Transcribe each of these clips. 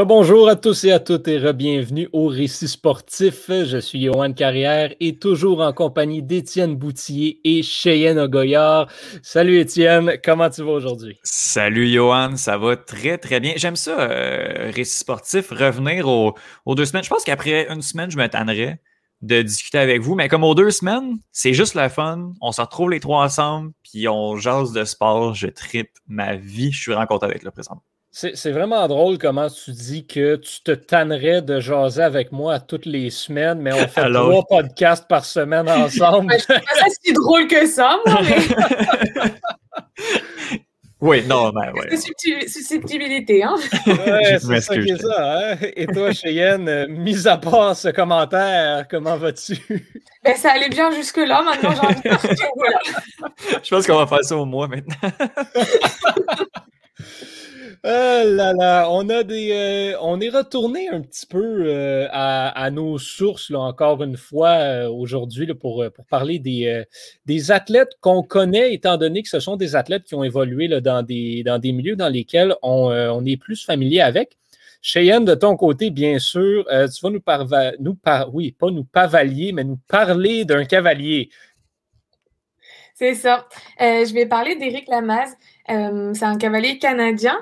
Rebonjour à tous et à toutes et re-bienvenue au Récit sportif. Je suis Johan Carrière et toujours en compagnie d'Étienne Boutier et Cheyenne Ogoyard. Salut Étienne, comment tu vas aujourd'hui? Salut Johan, ça va très très bien. J'aime ça, euh, Récit sportif, revenir aux, deux semaines. Je pense qu'après une semaine, je me tannerais de discuter avec vous, mais comme aux deux semaines, c'est juste le fun. On se retrouve les trois ensemble, puis on jase de sport. Je tripe ma vie. Je suis rencontré avec le présent. C'est vraiment drôle comment tu dis que tu te tannerais de jaser avec moi toutes les semaines, mais on fait trois podcasts par semaine ensemble. c'est pas si drôle que ça, moi, Oui, non, mais ouais. Susceptibilité, hein? Ouais, c'est ça qui est ça, hein? Et toi, Cheyenne, mis à part ce commentaire, comment vas-tu? Ben, ça allait bien jusque-là, maintenant j'ai envie de. Je pense qu'on va faire ça au mois maintenant. Ah là là, euh, on est retourné un petit peu euh, à, nos sources encore une fois euh, aujourd'hui pour, parler des, athlètes qu'on connaît, étant donné que ce sont des athlètes qui ont évolué dans, des, milieux dans lesquels on, est plus familier avec. Cheyenne, de ton côté, bien sûr, tu vas nous, parler, oui, pas nous pavalier, mais nous parler d'un cavalier. C'est ça. je vais parler d'Éric Lamaze. c'est un cavalier canadien.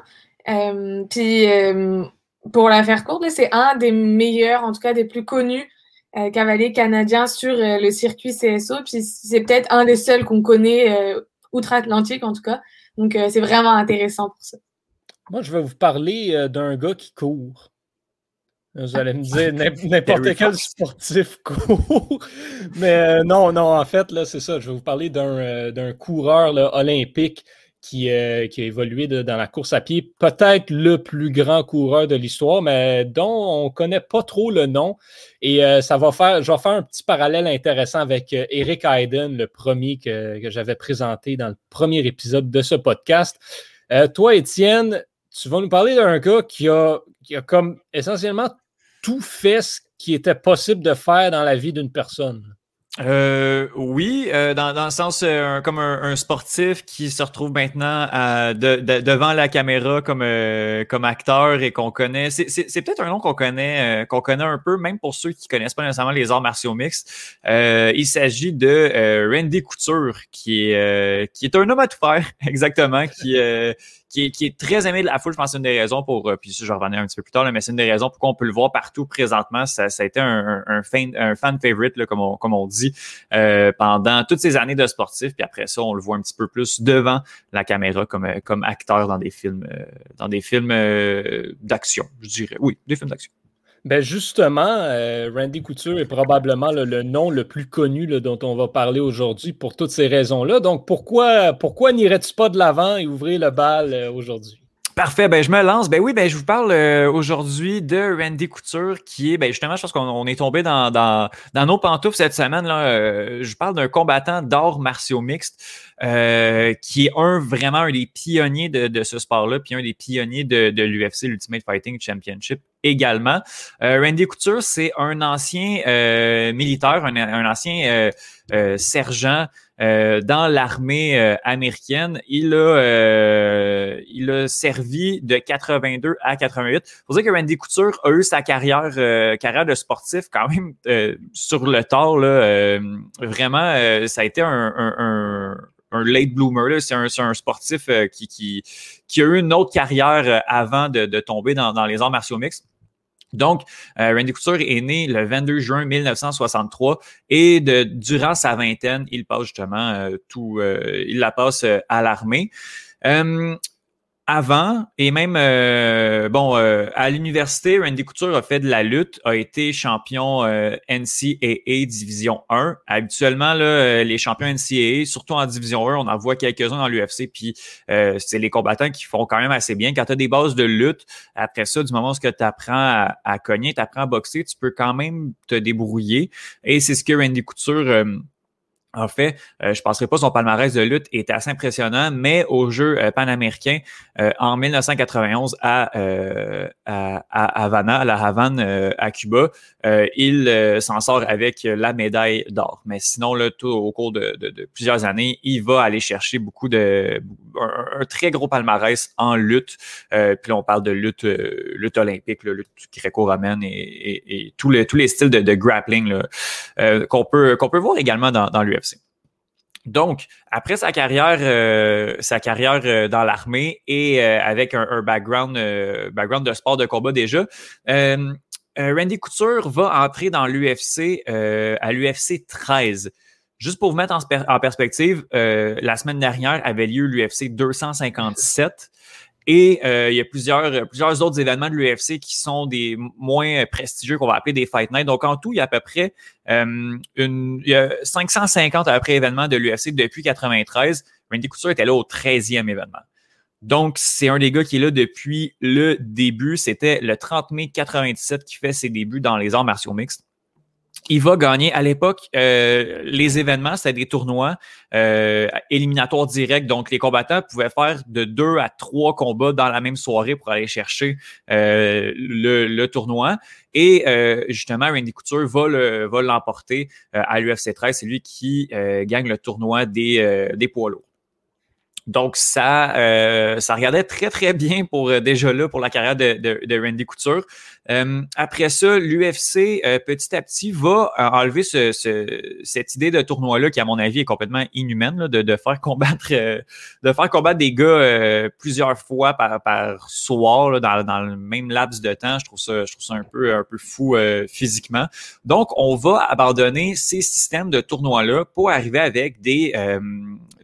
Euh, puis, euh, pour la faire courte, c'est un des meilleurs, en tout cas des plus connus euh, cavaliers canadiens sur le circuit CSO. Puis, c'est peut-être un des seuls qu'on connaît outre-Atlantique, en tout cas. Donc, c'est vraiment intéressant pour ça. Moi, je vais vous parler d'un gars qui court. Vous allez me dire n'importe quel sportif court. Mais non, non, en fait, là, c'est ça. Je vais vous parler d'un coureur olympique euh, qui, a évolué dans la course à pied, peut-être le plus grand coureur de l'histoire, mais dont on ne connaît pas trop le nom. Et euh, ça va faire, je vais faire un petit parallèle intéressant avec euh, Eric Hayden, le premier que, j'avais présenté dans le premier épisode de ce podcast. toi, Étienne, tu vas nous parler d'un gars qui a, qui a comme essentiellement tout fait ce qui était possible de faire dans la vie d'une personne. Euh, oui, euh, dans, dans le sens euh, comme un, sportif qui se retrouve maintenant à, devant la caméra comme euh, comme acteur et qu'on connaît. C'est peut-être un nom qu'on connaît qu'on connaît un peu, même pour ceux qui connaissent pas nécessairement les arts martiaux mixtes. il s'agit de Randy Couture, qui est qui est un homme à tout faire, exactement, qui qui est, très aimé de la foule. Je pense que c'est une des raisons pour, euh, puis je revenir un petit peu plus tard, mais c'est une des raisons pourquoi on peut le voir partout présentement. Ça, ça a été un, un, fan, un fan favorite, là, comme, on, comme on dit, euh, pendant toutes ces années de sportif. Puis après ça, on le voit un petit peu plus devant la caméra comme, euh, comme acteur dans des films, dans des films d'action, je dirais. Oui, des films d'action. Ben justement, euh, Randy Couture est probablement le nom le plus connu dont on va parler aujourd'hui pour toutes ces raisons-là. Donc, pourquoi, pourquoi n'irais-tu pas de l'avant et ouvrir le bal euh, aujourd'hui? Parfait, ben je me lance. Ben oui, ben je vous parle euh, aujourd'hui de Randy Couture, qui est, ben justement, je pense qu'on est tombé dans, dans, nos pantoufles cette semaine. Là, je parle d'un combattant d'arts martiaux mixtes. Euh, qui est un vraiment un des pionniers de, ce sport-là, puis un des pionniers de, de l'UFC, l'Ultimate Fighting Championship également. Euh, Randy Couture, c'est un ancien euh, militaire, un ancien sergent dans l'armée américaine. Il a, il a servi de 82 à 88. Faut dire que Randy Couture a eu sa carrière, carrière de sportif quand même sur le tard. Là, vraiment, ça a été un, un un late bloomer. C'est un, un, sportif euh, qui, qui, qui, a eu une autre carrière euh, avant de, de tomber dans, dans, les arts martiaux mixtes. Donc, euh, Randy Couture est né le 22 juin 1963 et de, durant sa vingtaine, il passe justement tout, il la passe à l'armée avant et même euh, bon euh, à l'université, Randy Couture a fait de la lutte, a été champion euh, NCAA Division 1. Habituellement là, euh, les champions NCAA, surtout en Division 1, on en voit quelques-uns dans l'UFC, puis c'est les combattants qui font quand même assez bien. Quand tu as des bases de lutte, après ça, du moment où tu apprends à, à cogner, tu apprends à boxer, tu peux quand même te débrouiller. Et c'est ce que Randy Couture En fait, euh, je ne penserai pas son palmarès de lutte est assez impressionnant, mais au jeu euh, panaméricain euh, en 1991 à, à, à, Havana, à la Havane, à Cuba, il s'en sort avec la médaille d'or. Mais sinon, là, tout au cours de, de, plusieurs années, il va aller chercher beaucoup de un, très gros palmarès en lutte. puis là, on parle de lutte, lutte olympique, lutte gréco-romaine et, et, tous, les, tous les styles de, grappling qu'on peut qu'on peut voir également dans, dans l'UFC. Donc, après sa carrière, euh, euh, dans l'armée et euh, avec un, background, background de sport de combat déjà, Randy Couture va entrer dans l'UFC à l'UFC 13. Juste pour vous mettre en, perspective, la semaine dernière avait lieu l'UFC 257. Et euh, il y a plusieurs, plusieurs autres événements de l'UFC qui sont des moins prestigieux qu'on va appeler des Fight Night. Donc, en tout, il y a à peu près euh, une, il y a 550 à peu près événements de l'UFC depuis 93. Randy Couture était là au 13e événement. Donc, c'est un des gars qui est là depuis le début. C'était le 30 mai 97 qui fait ses débuts dans les arts martiaux mixtes il va gagner. À l'époque, euh, les événements, c'était des tournois euh, éliminatoires directs. Donc, les combattants pouvaient faire de deux à trois combats dans la même soirée pour aller chercher euh, le, tournoi. Et justement, Randy Couture va l'emporter à l'UFC 13. C'est lui qui gagne le tournoi des, des poids lourds. Donc, ça, euh, ça regardait très, très bien pour euh, déjà là pour la carrière de, de, de Randy Couture. Euh, après ça, l'UFC, petit à petit, va enlever ce, ce, cette idée de tournoi-là qui, à mon avis, est complètement inhumaine, là, de, de, faire combattre de faire combattre des gars plusieurs fois par, par soir là, dans, dans, le même laps de temps. Je trouve ça, je trouve ça un peu, un peu fou physiquement. Donc, on va abandonner ces systèmes de tournois-là pour arriver avec des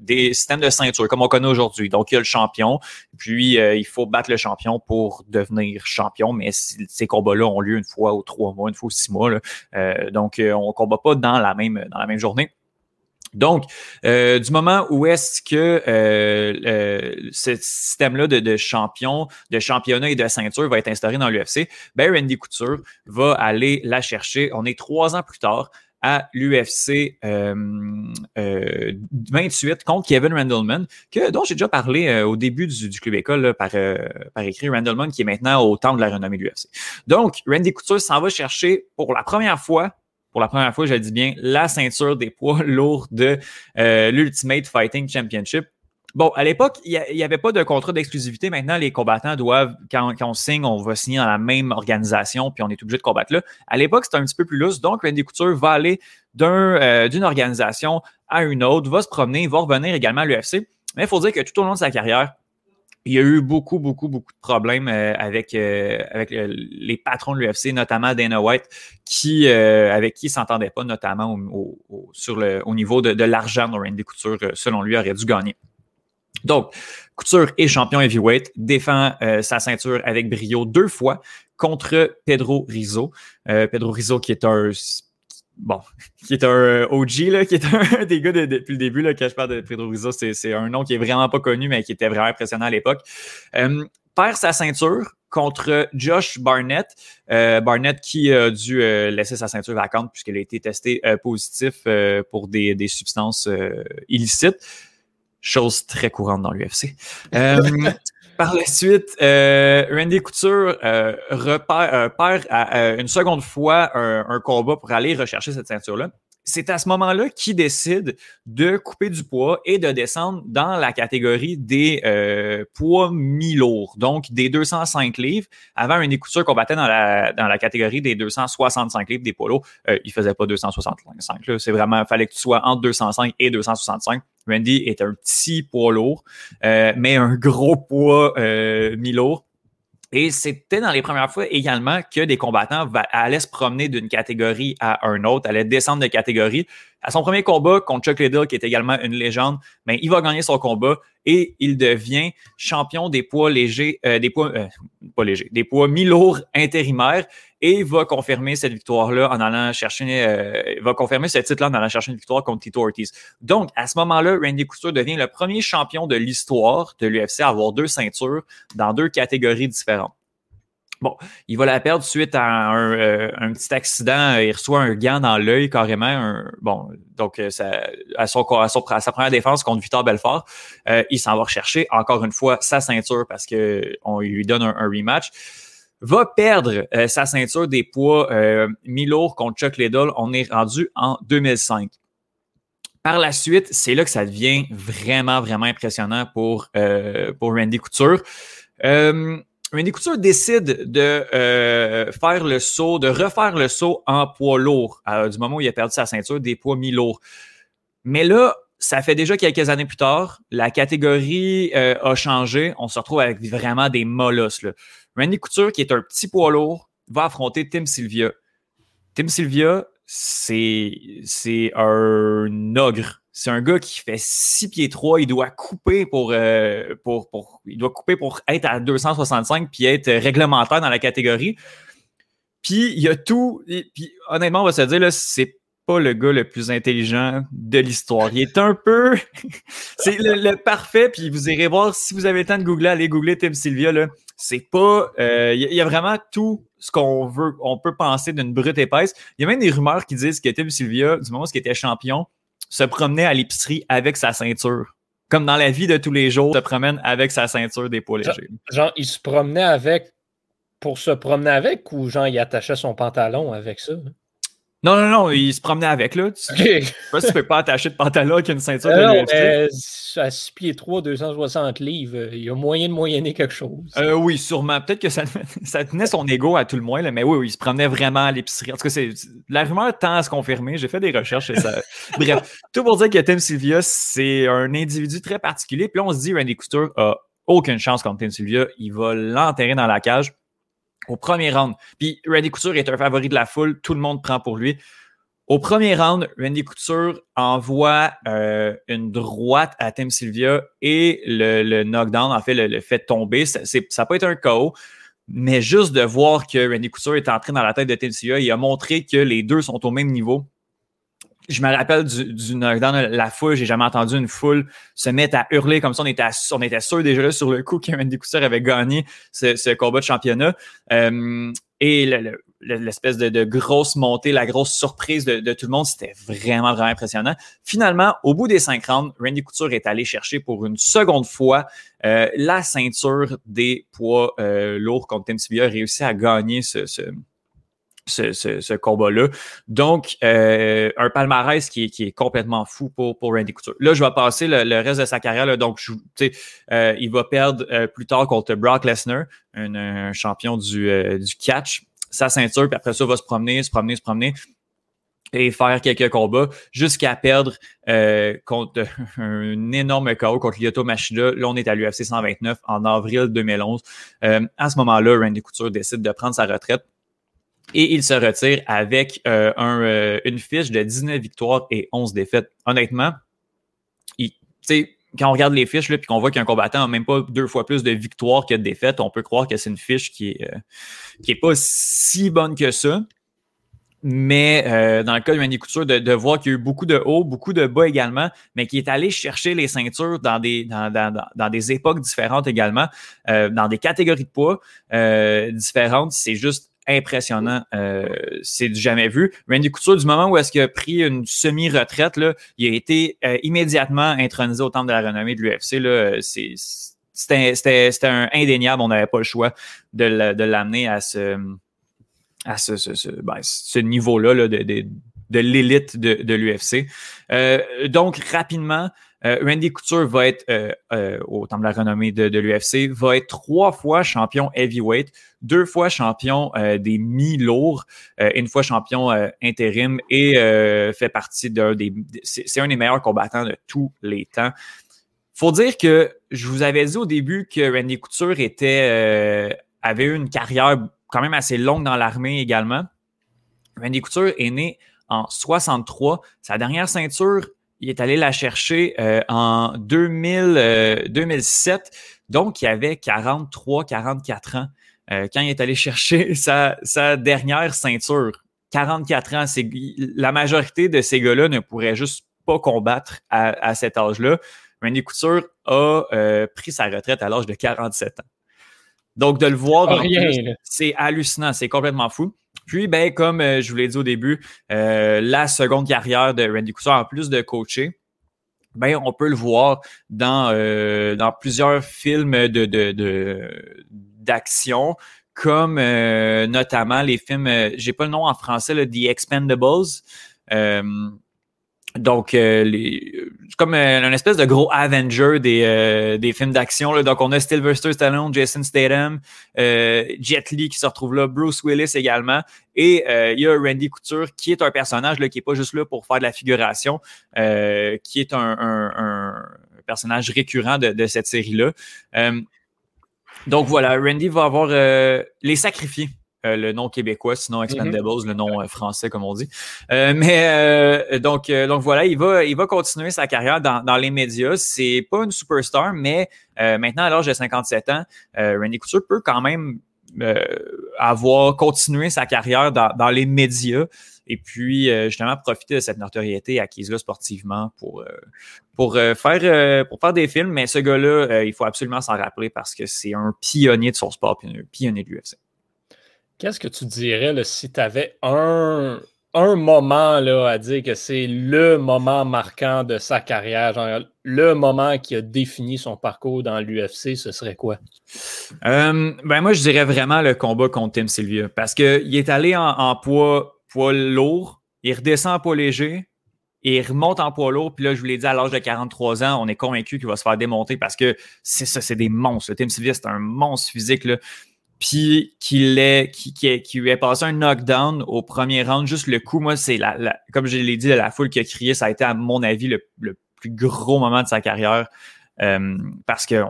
des systèmes de ceinture comme on connaît aujourd'hui. Donc, il y a le champion, puis euh, il faut battre le champion pour devenir champion, mais ces combats-là ont lieu une fois ou trois mois, une fois ou six mois. Euh, donc, euh, on ne combat pas dans la même, dans la même journée. Donc, du moment où est-ce que ce système-là de, de, champion, de championnat et de ceinture va être instauré dans l'UFC, ben Randy Couture va aller la chercher. On est trois ans plus tard à l'UFC 28 euh, euh, contre Kevin Randleman, que, dont j'ai déjà parlé euh, au début du, club école par, par écrit, Randleman qui est maintenant au temps de la renommée de l'UFC. Donc, Randy Couture s'en va chercher pour la première fois pour la première fois, je le dis bien, la ceinture des poids lourds de l'Ultimate Fighting Championship. Bon, à l'époque, il n'y avait pas de contrat d'exclusivité. Maintenant, les combattants doivent, quand, on signe, on va signer dans la même organisation, puis on est obligé de combattre là. À l'époque, c'était un petit peu plus lousse. Donc, Randy Couture va aller euh, d'une organisation à une autre, va se promener, va revenir également à l'UFC. Mais il faut dire que tout au long de sa carrière, il y a eu beaucoup, beaucoup, beaucoup de problèmes euh, avec, euh, les patrons de l'UFC, notamment Dana White, avec qui il ne s'entendait pas, notamment au niveau de, de l'argent dont Randy Couture, selon lui, aurait dû gagner. Donc, Couture est champion heavyweight, défend euh, sa ceinture avec brio deux fois contre Pedro Rizzo. Euh, Pedro Rizzo qui est un bon, qui est un euh, OG, là, qui est un des gars depuis le début, là, quand je parle de Pedro Rizzo, c'est un nom qui est vraiment pas connu, mais qui était vraiment impressionnant à l'époque. perd sa ceinture contre Josh Barnett. Barnett qui a dû laisser sa ceinture vacante puisqu'elle a été testée positif pour des, des substances illicites chose très courante dans l'UFC. Euh, par la suite, euh, Randy Couture euh, repère, perd à, une seconde fois un, un, combat pour aller rechercher cette ceinture-là c'est à ce moment-là qu'il décide de couper du poids et de descendre dans la catégorie des euh, poids mi-lourds, donc des 205 livres. Avant, un écouteur combattait dans la, dans la catégorie des 265 livres des poids lourds. Euh, il faisait pas 265. C'est vraiment, fallait que tu sois entre 205 et 265. Randy est un petit poids lourd, euh, mais un gros poids euh, mi-lourd. Et c'était dans les premières fois également que des combattants allaient se promener d'une catégorie à un autre, allaient descendre de catégorie. À son premier combat contre Chuck Liddell, qui est également une légende, mais ben, il va gagner son combat et il devient champion des poids légers, euh, des poids, pas légers, des poids mi-lourds intérimaires et va confirmer cette victoire-là en allant chercher, euh, va confirmer ce titre-là en allant chercher une victoire contre Tito Ortiz. Donc, à ce moment-là, Randy Couture devient le premier champion de l'histoire de l'UFC à avoir deux ceintures dans deux catégories différentes. Bon, il va la perdre suite à un, petit accident. Il reçoit un gant dans l'œil carrément. bon, donc ça, à, son, sa première défense contre Victor Belfort, il s'en va rechercher encore une fois sa ceinture parce qu'on lui donne un, rematch va perdre sa ceinture des poids mi-lourds contre Chuck Liddell. On est rendu en 2005. Par la suite, c'est là que ça devient vraiment, vraiment impressionnant pour, euh, pour Randy Couture. Euh, Randy Couture décide de euh, faire le saut, de refaire le saut en poids lourd du moment où il a perdu sa ceinture des poids mi-lourds. Mais là, ça fait déjà quelques années plus tard, la catégorie a changé. On se retrouve avec vraiment des molosses. Randy Couture, qui est un petit poids lourd, va affronter Tim Sylvia. Tim Sylvia, c'est un ogre. C'est un gars qui fait 6 pieds 3. Il doit couper pour, euh, pour, pour, il doit couper pour être à 265 puis être réglementaire dans la catégorie. Puis il y a tout. Puis honnêtement, on va se dire, c'est pas le gars le plus intelligent de l'histoire. Il est un peu. c'est le, parfait, puis vous irez voir si vous avez le temps de googler, allez googler Tim Sylvia. C'est pas. Euh, il y, a vraiment tout ce qu'on veut, on peut penser d'une brute épaisse. Il y a même des rumeurs qui disent que Tim Sylvia, du moment où il était champion, se promenait à l'épicerie avec sa ceinture. Comme dans la vie de tous les jours, se promène avec sa ceinture d'épaule légers. Genre, il se promenait avec pour se promener avec ou genre il attachait son pantalon avec ça? Non, non, non, il se promenait avec, là. Tu, okay. Je sais pas si tu peux pas attacher de pantalon avec une ceinture de non, mais à 6 pieds 3, 260 livres, euh, il y a moyen de moyenner quelque chose. Euh, oui, sûrement. Peut-être que ça, ça, tenait son ego à tout le moins, là, mais oui, oui, il se promenait vraiment à l'épicerie. En tout cas, c'est, la rumeur tend à se confirmer. J'ai fait des recherches et ça. Bref, tout pour dire que Tim Sylvia, c'est un individu très particulier. Puis là, on se dit, Randy Couture a aucune chance contre Tim Sylvia. Il va l'enterrer dans la cage au premier round. Puis Randy Couture est un favori de la foule, tout le monde prend pour lui. Au premier round, Randy Couture envoie euh, une droite à Tim Sylvia et le, knockdown, en fait, le, fait tomber. Ça, ça peut être un KO, mais juste de voir que Randy Couture est entré dans la tête de Tim Sylvia, il a montré que les deux sont au même niveau je me rappelle du, du dans la foule, j'ai jamais entendu une foule se mettre à hurler comme ça. On était, on était sûr déjà là sur le coup qu'Andy Couture avait gagné ce, ce, combat de championnat. Euh, et l'espèce de, de, grosse montée, la grosse surprise de, de tout le monde, c'était vraiment, vraiment impressionnant. Finalement, au bout des cinq rounds, Randy Couture est allé chercher pour une seconde fois euh, la ceinture des poids euh, lourds contre Tim Sylvia, a réussi à gagner ce, ce ce, combat-là. Donc, euh, un palmarès qui est, complètement fou pour, pour Randy Couture. Là, je vais passer le, reste de sa carrière. Là, donc, euh, il va perdre euh, plus tard contre Brock Lesnar, un, champion du, du catch, sa ceinture, puis après ça, il va se promener, se promener, se promener et faire quelques combats jusqu'à perdre contre un énorme chaos contre Lyoto Machida. Là, on est à l'UFC 129 en avril 2011. à ce moment-là, Randy Couture décide de prendre sa retraite et il se retire avec euh, un, euh, une fiche de 19 victoires et 11 défaites. Honnêtement, quand on regarde les fiches et qu'on voit qu'un combattant n'a même pas deux fois plus de victoires que de défaites, on peut croire que c'est une fiche qui est, euh, pas si bonne que ça. Mais dans le cas de Randy Couture, de, voir qu'il y a eu beaucoup de hauts, beaucoup de bas également, mais qui est allé chercher les ceintures dans des, dans, dans, dans des époques différentes également, dans des catégories de poids différentes, c'est juste impressionnant. Euh, c'est du jamais vu. Randy Couture, du moment où est-ce qu'il a pris une semi-retraite, il a été euh, immédiatement intronisé au temple de la renommée de l'UFC. C'était un indéniable, on n'avait pas le choix de l'amener à ce à ce, ce, ce, ben, ce niveau-là là, de, de, de l'élite de, de l'UFC. Euh, donc, rapidement, Randy Couture va être, euh, euh, au temps de la renommée de, de l'UFC, va être trois fois champion heavyweight, deux fois champion des mi-lourds, une fois champion intérim et fait partie d'un des. C'est un des meilleurs combattants de tous les temps. Faut dire que je vous avais dit au début que Randy Couture était, avait eu une carrière quand même assez longue dans l'armée également. Randy Couture est né en 63. Sa dernière ceinture, il est allé la chercher euh, en 2000, 2007. Euh, Donc, il avait 43, 44 ans euh, quand il est allé chercher sa, sa dernière ceinture. 44 ans, c'est la majorité de ces gars-là ne pourraient juste pas combattre à, à cet âge-là. Randy Couture a pris sa retraite à l'âge de 47 ans. Donc, de le voir, là. c'est hallucinant, c'est complètement fou. Puis, ben, comme euh, je vous l'ai dit au début, euh, la seconde carrière de Randy Couture, en plus de coacher, ben, on peut le voir dans, euh, dans plusieurs films de, de, de- d'action, comme euh, notamment les films, euh, j'ai pas le nom en français, là, The Expendables. Donc, euh, c'est comme euh, un espèce de gros Avenger des, euh, films d'action. Donc, on a Sylvester Stallone, Jason Statham, euh, Jet Li qui se retrouve là, Bruce Willis également. Et euh, il y a Randy Couture qui est un personnage qui est pas juste là pour faire de la figuration, qui est un, personnage récurrent de, de cette série-là. Donc voilà, Randy va avoir les sacrifiés. Euh, le nom québécois, sinon Expendables, le nom euh, français comme on dit. Euh, mais euh, donc, euh, donc voilà, il va, il va continuer sa carrière dans, dans les médias. C'est pas une superstar, mais euh, maintenant à l'âge de 57 ans, euh, Randy Couture peut quand même euh, avoir continué sa carrière dans, dans les médias et puis euh, justement profiter de cette notoriété acquise là sportivement pour euh, pour euh, faire euh, pour faire des films. Mais ce gars-là, euh, il faut absolument s'en rappeler parce que c'est un pionnier de son sport, un pionnier de l'UFC. Qu'est-ce que tu dirais si tu avais un, un moment là, à dire que c'est le moment marquant de sa carrière, genre le moment qui a défini son parcours dans l'UFC, ce serait quoi? Euh, ben moi, je dirais vraiment le combat contre Tim Sylvia parce qu'il est allé en, poids, poids lourd, il redescend en poids léger il remonte en poids lourd. Puis là, je vous l'ai dit, à l'âge de 43 ans, on est convaincu qu'il va se faire démonter parce que c'est ça, c'est des monstres. Tim Sylvia, c'est un monstre physique. Là. Puis qu'il ait, qui, qui, qui lui ait passé un knockdown au premier round, juste le coup, moi, c'est la, la- comme je l'ai dit, la foule qui a crié, ça a été, à mon avis, le, le plus gros moment de sa carrière. Euh, parce que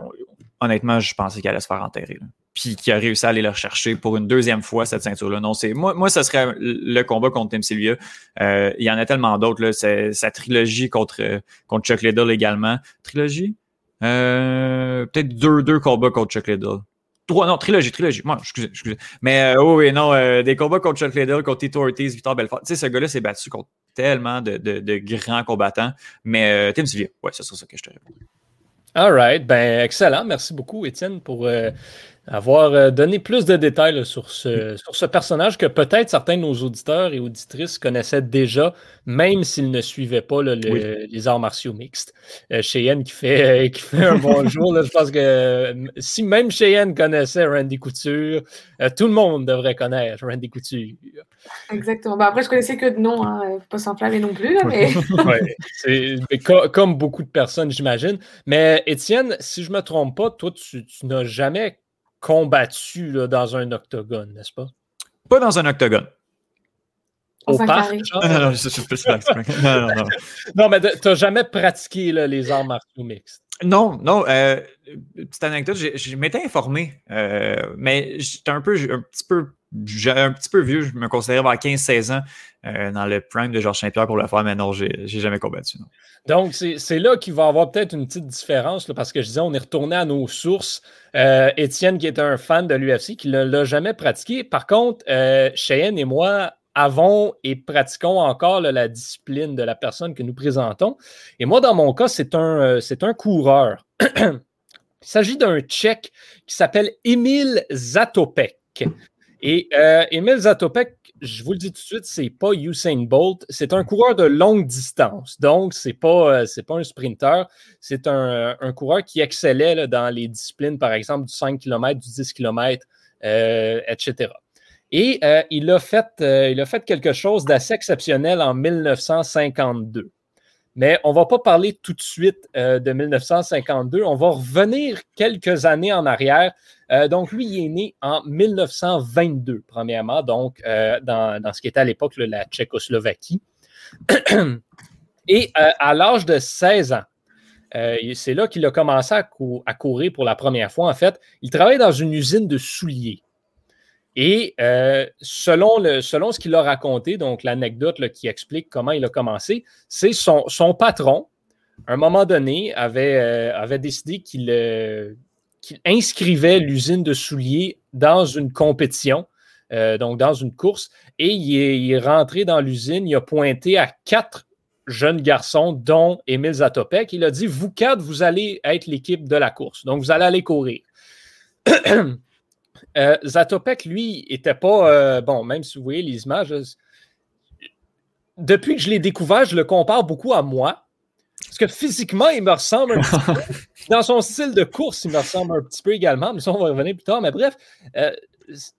honnêtement, je pensais qu'elle allait se faire enterrer. là. Puis qu'il a réussi à aller le rechercher pour une deuxième fois, cette ceinture-là. Non, c'est moi, moi, ce serait le combat contre Tim Sylvia. Euh, il y en a tellement d'autres. là. C'est sa trilogie contre, contre Chuck Liddell également. Trilogie? Euh, Peut-être deux, deux combats contre Chuck Liddell. Trois, non, trilogie, trilogie. Moi, excusez, excusez. Mais euh, oui, non, euh, des combats contre Chuck Liddell, contre Tito Ortiz, Victor Belfort. Tu sais, ce gars-là s'est battu contre tellement de, de, de grands combattants. Mais euh, Tim Sylvia, ouais, c'est ça que je te réponds. All right, ben excellent. Merci beaucoup, Étienne, pour avoir euh, donné plus de détails là, sur, ce, sur ce personnage que peut-être certains de nos auditeurs et auditrices connaissaient déjà, même s'ils ne suivaient pas là, le- Oui. les arts martiaux mixtes. Euh, Cheyenne qui fait, euh, qui fait un bonjour. là, je pense que si même Cheyenne connaissait Randy Couture, euh, tout le monde devrait connaître Randy Couture. Exactement. Bah, après, je connaissais que de nom, hein. faut pas s'enflammer non plus, là, mais Ouais, c'est- mais co- comme beaucoup de personnes, j'imagine. Mais Étienne, si je me trompe pas, toi, tu, tu n'as jamais combattu là, dans un octogone, n'est-ce pas? Pas dans un octogone. Un parc? Non, non, non, je non, non, non. Non, mais tu n'as jamais pratiqué là, les arts martiaux mixtes? Non, non. Euh, petite anecdote, je m'étais informé, euh, mais j'étais un peu, un petit peu, un petit peu vieux. Je me considérais avoir 15-16 ans euh, dans le prime de Georges Saint-Pierre pour le faire, mais non, j'ai jamais combattu. Donc, c'est là qu'il va y avoir peut-être une petite différence, parce que je disais, on est retourné à nos sources. Étienne, qui est un fan de l'UFC, qui ne l'a jamais pratiqué. Par contre, Cheyenne et moi avons et pratiquons encore la discipline de la personne que nous présentons. Et moi, dans mon cas, c'est un, euh, un coureur. Il s'agit d'un Tchèque qui s'appelle Emil Zatopek. Et euh, Emil Zatopek, je vous le dis tout de suite, c'est pas Usain Bolt, c'est un coureur de longue distance. Donc, c'est pas, euh, pas un sprinter, c'est un, un coureur qui excellait dans les disciplines, par exemple, du 5 km, du 10 km, etc. Et euh, il, a fait, euh, il a fait quelque chose d'assez exceptionnel en 1952. Mais on ne va pas parler tout de suite euh, de 1952. On va revenir quelques années en arrière. Donc, lui, il est né en 1922, premièrement, donc dans, ce qui était à l'époque la Tchécoslovaquie. Et à l'âge de 16 ans, c'est là qu'il a commencé à, à courir pour la première fois. En fait, il travaillait dans une usine de souliers. Et euh, selon, ce qu'il a raconté, donc l'anecdote qui explique comment il a commencé, c'est son, son patron, à un moment donné, avait, euh, décidé qu'il euh, qu'il inscrivait l'usine de souliers dans une compétition, donc dans une course, et il est, il est rentré dans l'usine, il a pointé à quatre jeunes garçons, dont Émile Zatopek. Il a dit Vous quatre, vous allez être l'équipe de la course. Donc, vous allez aller courir. Zatopek, lui, était pas. bon, même si vous voyez les images, depuis que je l'ai découvert, je le compare beaucoup à moi. Parce que physiquement, il me ressemble un petit peu. Dans son style de course, il me ressemble un petit peu également. Mais ça, on va revenir plus tard. Mais bref,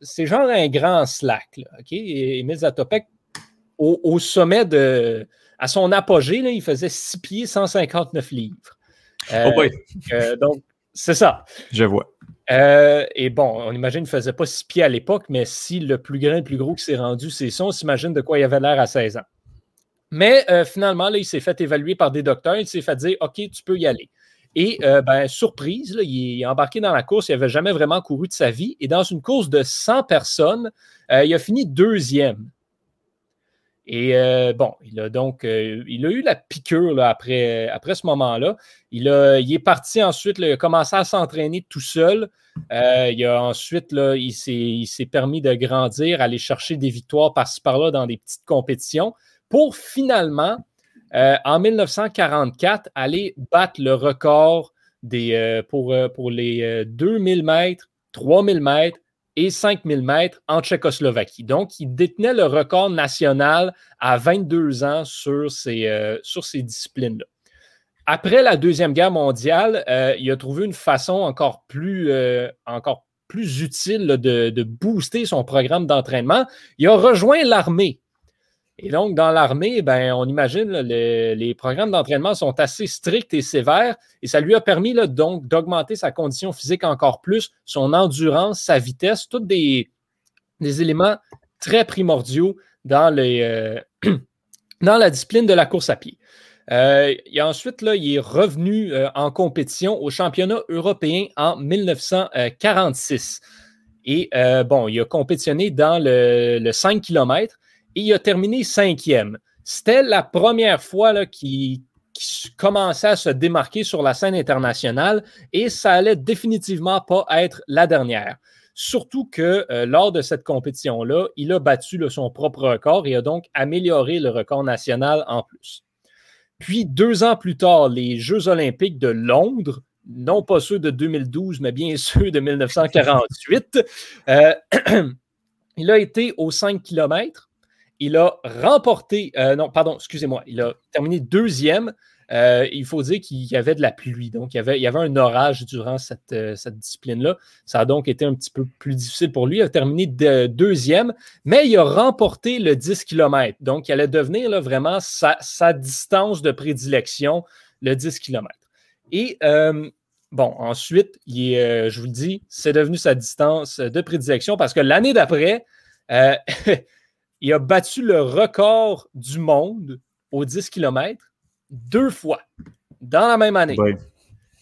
c'est genre un grand slack. Là, OK? Et Emile Zatopek, au, sommet de. À son apogée, là, il faisait 6 pieds 159 livres. oh. Euh, donc, c'est ça. Je vois. Euh, et bon, on imagine qu'il ne faisait pas 6 pieds à l'époque, mais si le plus grand, le plus gros qui s'est rendu, c'est ça, on s'imagine de quoi il avait l'air à 16 ans. Mais euh, finalement, il s'est fait évaluer par des docteurs. Il s'est fait dire OK, tu peux y aller. Et ben, surprise, là, il est embarqué dans la course. Il n'avait jamais vraiment couru de sa vie. Et dans une course de 100 personnes, il a fini deuxième. Et euh, bon, il a donc euh, il a eu la piqûre après, après ce moment-là. Il, il est parti ensuite, il a commencé à s'entraîner tout seul. Euh, il a ensuite, il s'est permis de grandir, aller chercher des victoires par-ci par-là dans des petites compétitions pour finalement, en 1944, aller battre le record des, pour, pour les 2000 mètres, 3000 mètres et 5000 mètres en Tchécoslovaquie. Donc, il détenait le record national à 22 ans sur ces, euh, sur ces disciplines-là. Après la Deuxième Guerre mondiale, euh, il a trouvé une façon encore plus, euh, utile de, de, booster son programme d'entraînement. Il a rejoint l'armée. Et donc, dans l'armée, ben, on imagine les, les programmes d'entraînement sont assez stricts et sévères et ça lui a permis là, donc d'augmenter sa condition physique encore plus, son endurance, sa vitesse, tous des, éléments très primordiaux dans, euh, dans la discipline de la course à pied. Euh, et ensuite, là, il est revenu euh, en compétition au championnat européen en 1946. Et bon, il a compétitionné dans le, le 5 km et il a terminé cinquième. C'était la première fois qu'il commençait à se démarquer sur la scène internationale et ça allait définitivement pas être la dernière. Surtout que euh, lors de cette compétition-là, il a battu son propre record et a donc amélioré le record national en plus. Puis deux ans plus tard, les Jeux olympiques de Londres, non pas ceux de 2012, mais bien ceux de 1948, euh, il a été aux 5 km il a remporté, euh, non, pardon, excusez-moi, il a terminé deuxième. Euh, il faut dire qu'il y avait de la pluie, donc il y avait, un orage durant cette, euh, discipline-là. Ça a donc été un petit peu plus difficile pour lui. Il a terminé deuxième, mais il a remporté le 10 km. Donc, il allait devenir vraiment sa, distance de prédilection, le 10 km. Et bon, ensuite, je vous le dis, c'est devenu sa distance de prédilection parce que l'année d'après, il a battu le record du monde au 10 km deux fois dans la même année.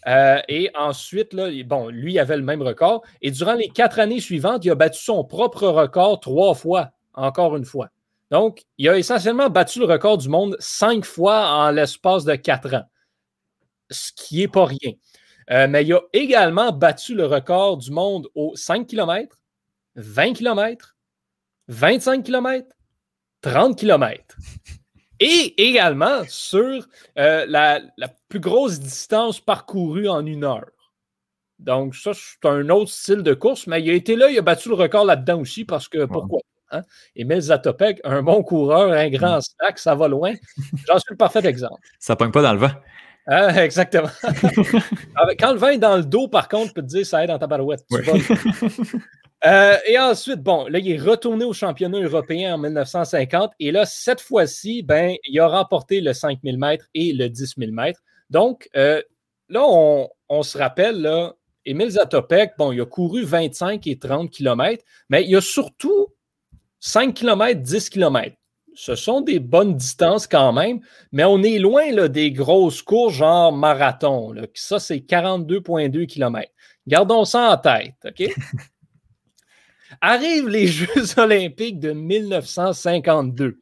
Euh, et ensuite, là, bon, lui avait le même record. Et durant les quatre années suivantes, il a battu son propre record trois fois, encore une fois. Donc, il a essentiellement battu le record du monde cinq fois en l'espace de quatre ans, ce qui n'est pas rien. Euh, mais il a également battu le record du monde aux 5 km, 20 km, 25 km, 30 km. Et également sur euh, la, plus grosse distance parcourue en une heure. Donc, ça, c'est un autre style de course, mais il a été là, il a battu le record là-dedans aussi parce que pourquoi? Hein? Emile Zatopek, un bon coureur, un grand stack, ça va loin. J'en suis le parfait exemple. Ça pogne pas dans le vent. Ah, exactement. Quand le vin est dans le dos, par contre, je peux te dire, ça aide dans ta barouette. Euh, et ensuite, bon, là, il est retourné au championnat européen en 1950. Et là, cette fois-ci, ben, il a remporté le 5000 mètres et le 10 000 mètres. Donc, euh, là, on, se rappelle, là, Émile Zatopek, bon, il a couru 25 et 30 km, mais il a surtout 5 km, 10 km ce sont des bonnes distances quand même, mais on est loin là, des grosses courses genre marathon. Là. Ça, c'est 42,2 km. Gardons ça en tête, OK? Arrivent les Jeux olympiques de 1952.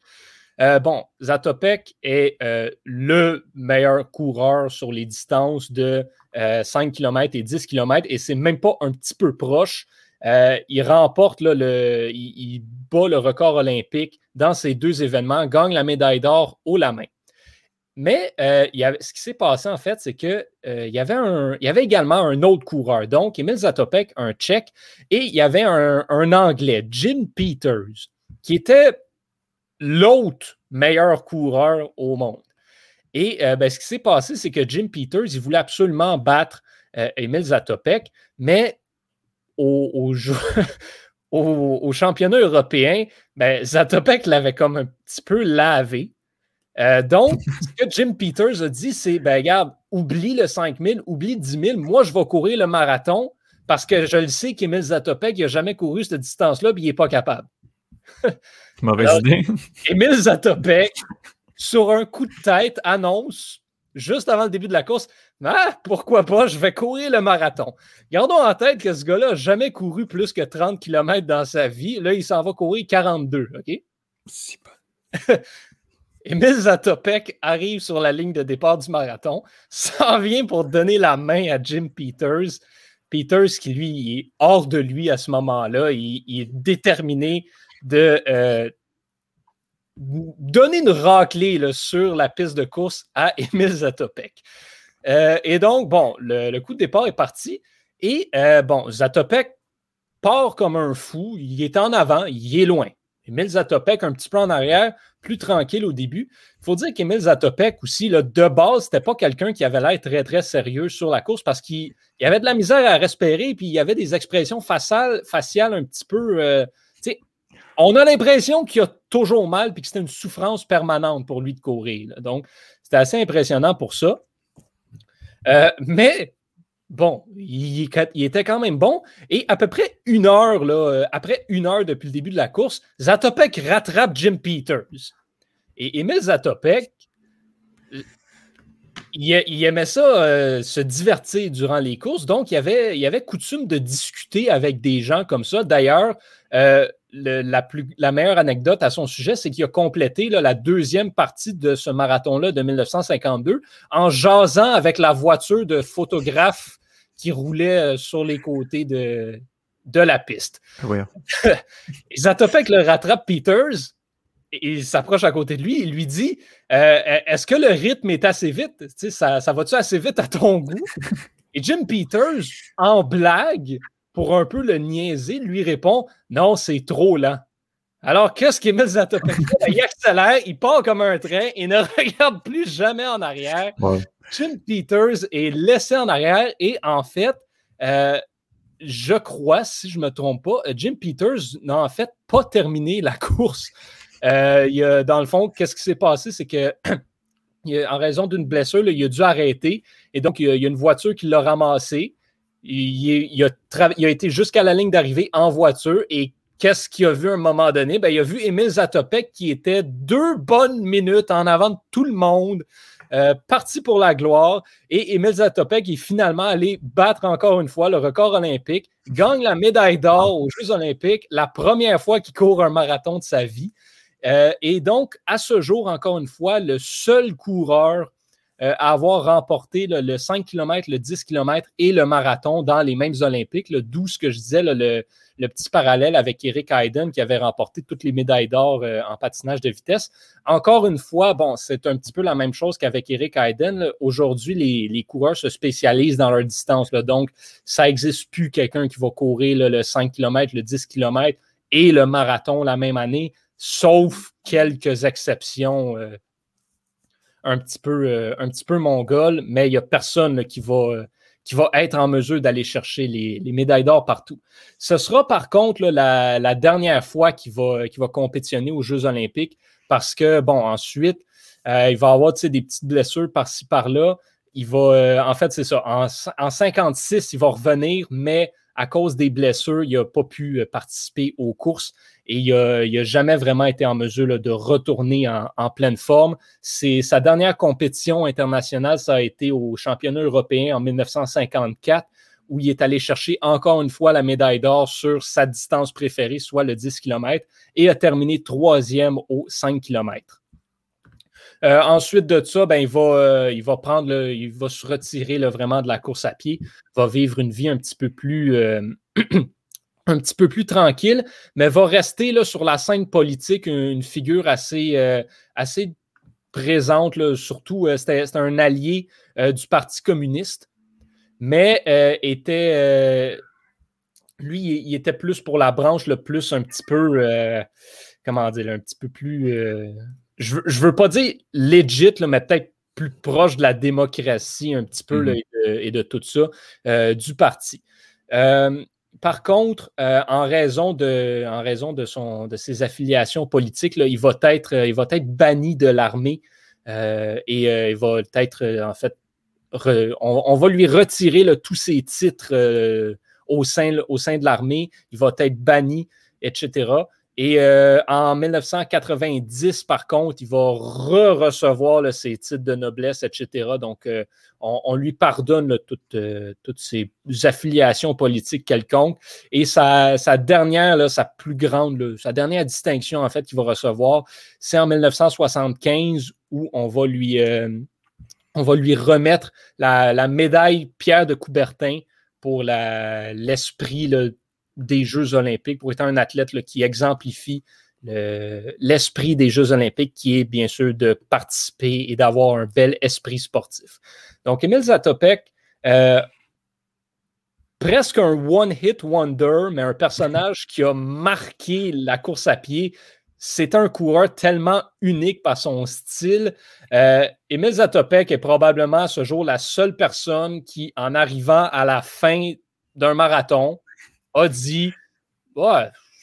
Euh, bon, Zatopek est euh, le meilleur coureur sur les distances de 5 euh, km et 10 km et c'est même pas un petit peu proche. Il remporte, le, il, bat le record olympique dans ces deux événements, gagne la médaille d'or haut la main. Mais ce qui s'est passé, en fait, c'est qu'il y, avait y avait également un autre coureur. Donc, Emil Zatopek, un Tchèque, et il y avait un, Anglais, Jim Peters, qui était l'autre meilleur coureur au monde. Et ben, ce qui s'est passé, c'est que Jim Peters, il voulait absolument battre Emil Zatopek, mais au, au, championnat européen, ben, Zatopek l'avait comme un petit peu lavé. Euh, donc, ce que Jim Peters a dit, c'est ben, regarde, oublie le 5000, oublie 10 000. Moi, je vais courir le marathon parce que je le sais qu'Emile Zatopek n'a jamais couru cette distance-là et il n'est pas capable. Mauvaise idée. Emile Zatopek, sur un coup de tête, annonce juste avant le début de la course ah, pourquoi pas, je vais courir le marathon. Gardons en tête que ce gars-là n'a jamais couru plus que 30 km dans sa vie. Là, il s'en va courir 42, OK? C'est pas. Emile Zatopek arrive sur la ligne de départ du marathon, s'en vient pour donner la main à Jim Peters. Peters, qui lui est hors de lui à ce moment-là, il, est déterminé de euh, donner une raclée sur la piste de course à Emile Zatopek. Euh, et donc, bon, le, coup de départ est parti. Et euh, bon, Zatopek part comme un fou. Il est en avant, il est loin. Emile Zatopek un petit peu en arrière, plus tranquille au début. Il faut dire qu'Emile Zatopek aussi, là, de base, c'était pas quelqu'un qui avait l'air très, très sérieux sur la course parce qu'il avait de la misère à respirer puis il y avait des expressions faciales, faciales un petit peu. Euh, on a l'impression qu'il a toujours mal puis que c'était une souffrance permanente pour lui de courir. Donc, c'était assez impressionnant pour ça. Euh, mais bon, il, était quand même bon. Et à peu près une heure, euh, après une heure depuis le début de la course, Zatopek rattrape Jim Peters. Et Emile Zatopek, il, aimait ça, euh, se divertir durant les courses. Donc, il avait, coutume de discuter avec des gens comme ça. D'ailleurs, la meilleure anecdote à son sujet, c'est qu'il a complété la deuxième partie de ce marathon-là de 1952 en jasant avec la voiture de photographe qui roulait euh, sur les côtés de, de la piste. Oui. Zatopek le rattrape Peters. Et il s'approche à côté de lui, il lui dit euh, Est-ce que le rythme est assez vite? Ça, ça va-tu assez vite à ton goût? Et Jim Peters, en blague, pour un peu le niaiser, lui répond Non, c'est trop lent. Alors, qu'est-ce qu'Emile Zatopek Il accélère, il part comme un train et ne regarde plus jamais en arrière. Jim Peters est laissé en arrière et en fait, euh, je crois, si je ne me trompe pas, Jim Peters n'a en fait pas terminé la course. Euh, a, dans le fond, qu'est-ce qui s'est passé? C'est que en raison d'une blessure, il a dû arrêter et donc il y a une voiture qui l'a ramassé. Il, a, été jusqu'à la ligne d'arrivée en voiture et qu'est-ce qu'il a vu à un moment donné? Ben, il a vu Emile Zatopek qui était deux bonnes minutes en avant de tout le monde, euh, parti pour la gloire. Et Emile Zatopek est finalement allé battre encore une fois le record olympique, gagne la médaille d'or aux Jeux olympiques, la première fois qu'il court un marathon de sa vie. Euh, et donc, à ce jour, encore une fois, le seul coureur euh, avoir remporté le 5 km, le 10 km et le marathon dans les mêmes Olympiques, d'où ce que je disais, le, petit parallèle avec Eric Hayden qui avait remporté toutes les médailles d'or euh, en patinage de vitesse. Encore une fois, bon, c'est un petit peu la même chose qu'avec Eric Hayden. Aujourd'hui, les, coureurs se spécialisent dans leur distance. donc, ça n'existe plus quelqu'un qui va courir le 5 km, le 10 km et le marathon la même année, sauf quelques exceptions. Euh, un petit peu, euh, un petit peu mongol, mais il n'y a personne qui, va, euh, qui va être en mesure d'aller chercher les, médailles d'or partout. Ce sera par contre la, dernière fois qu'il va, va compétitionner aux Jeux olympiques parce que, bon, ensuite, euh, il va avoir des petites blessures par-ci, par-là. Il va, en fait, c'est ça, en, en 56, il va revenir, mais à cause des blessures, il n'a pas pu participer aux courses et il n'a jamais vraiment été en mesure de retourner en, pleine forme. C'est sa dernière compétition internationale, ça a été au championnat européen en 1954 où il est allé chercher encore une fois la médaille d'or sur sa distance préférée, soit le 10 km, et a terminé troisième au 5 km. Euh, ensuite de ça, ben, il, va, euh, il va prendre, il va se retirer vraiment de la course à pied, va vivre une vie un petit peu plus, euh, un petit peu plus tranquille, mais va rester là, sur la scène politique une, figure assez, assez présente, surtout, c'était un allié du Parti communiste, mais était lui, il était plus pour la branche le plus un petit peu, comment dire, un petit peu plus, je, ne veux pas dire legit, mais peut-être plus proche de la démocratie un petit peu mm-hmm. et, de, tout ça du parti. par contre, en raison, de, en raison de, son, de ses affiliations politiques, il, va être, il va être banni de l'armée et il va être, en fait, on, va lui retirer tous ses titres au sein, au sein de l'armée, il va être banni, etc. Et euh, en 1990, par contre, il va re-recevoir ses titres de noblesse, etc. Donc, euh, on, lui pardonne euh, toutes, ses affiliations politiques quelconques. Et sa, dernière, sa plus grande, sa dernière distinction, en fait, qu'il va recevoir, c'est en 1975 où on va lui, on va lui remettre la, la médaille Pierre de Coubertin pour l'esprit des Jeux olympiques, pour être un athlète qui exemplifie l'esprit des Jeux olympiques, qui est bien sûr de participer et d'avoir un bel esprit sportif. Donc, Emile Zatopek, euh, presque un one-hit wonder, mais un personnage qui a marqué la course à pied c'est un coureur tellement unique par son style. Euh, Emile Zatopek est probablement à ce jour la seule personne qui, en arrivant à la fin d'un marathon, a dit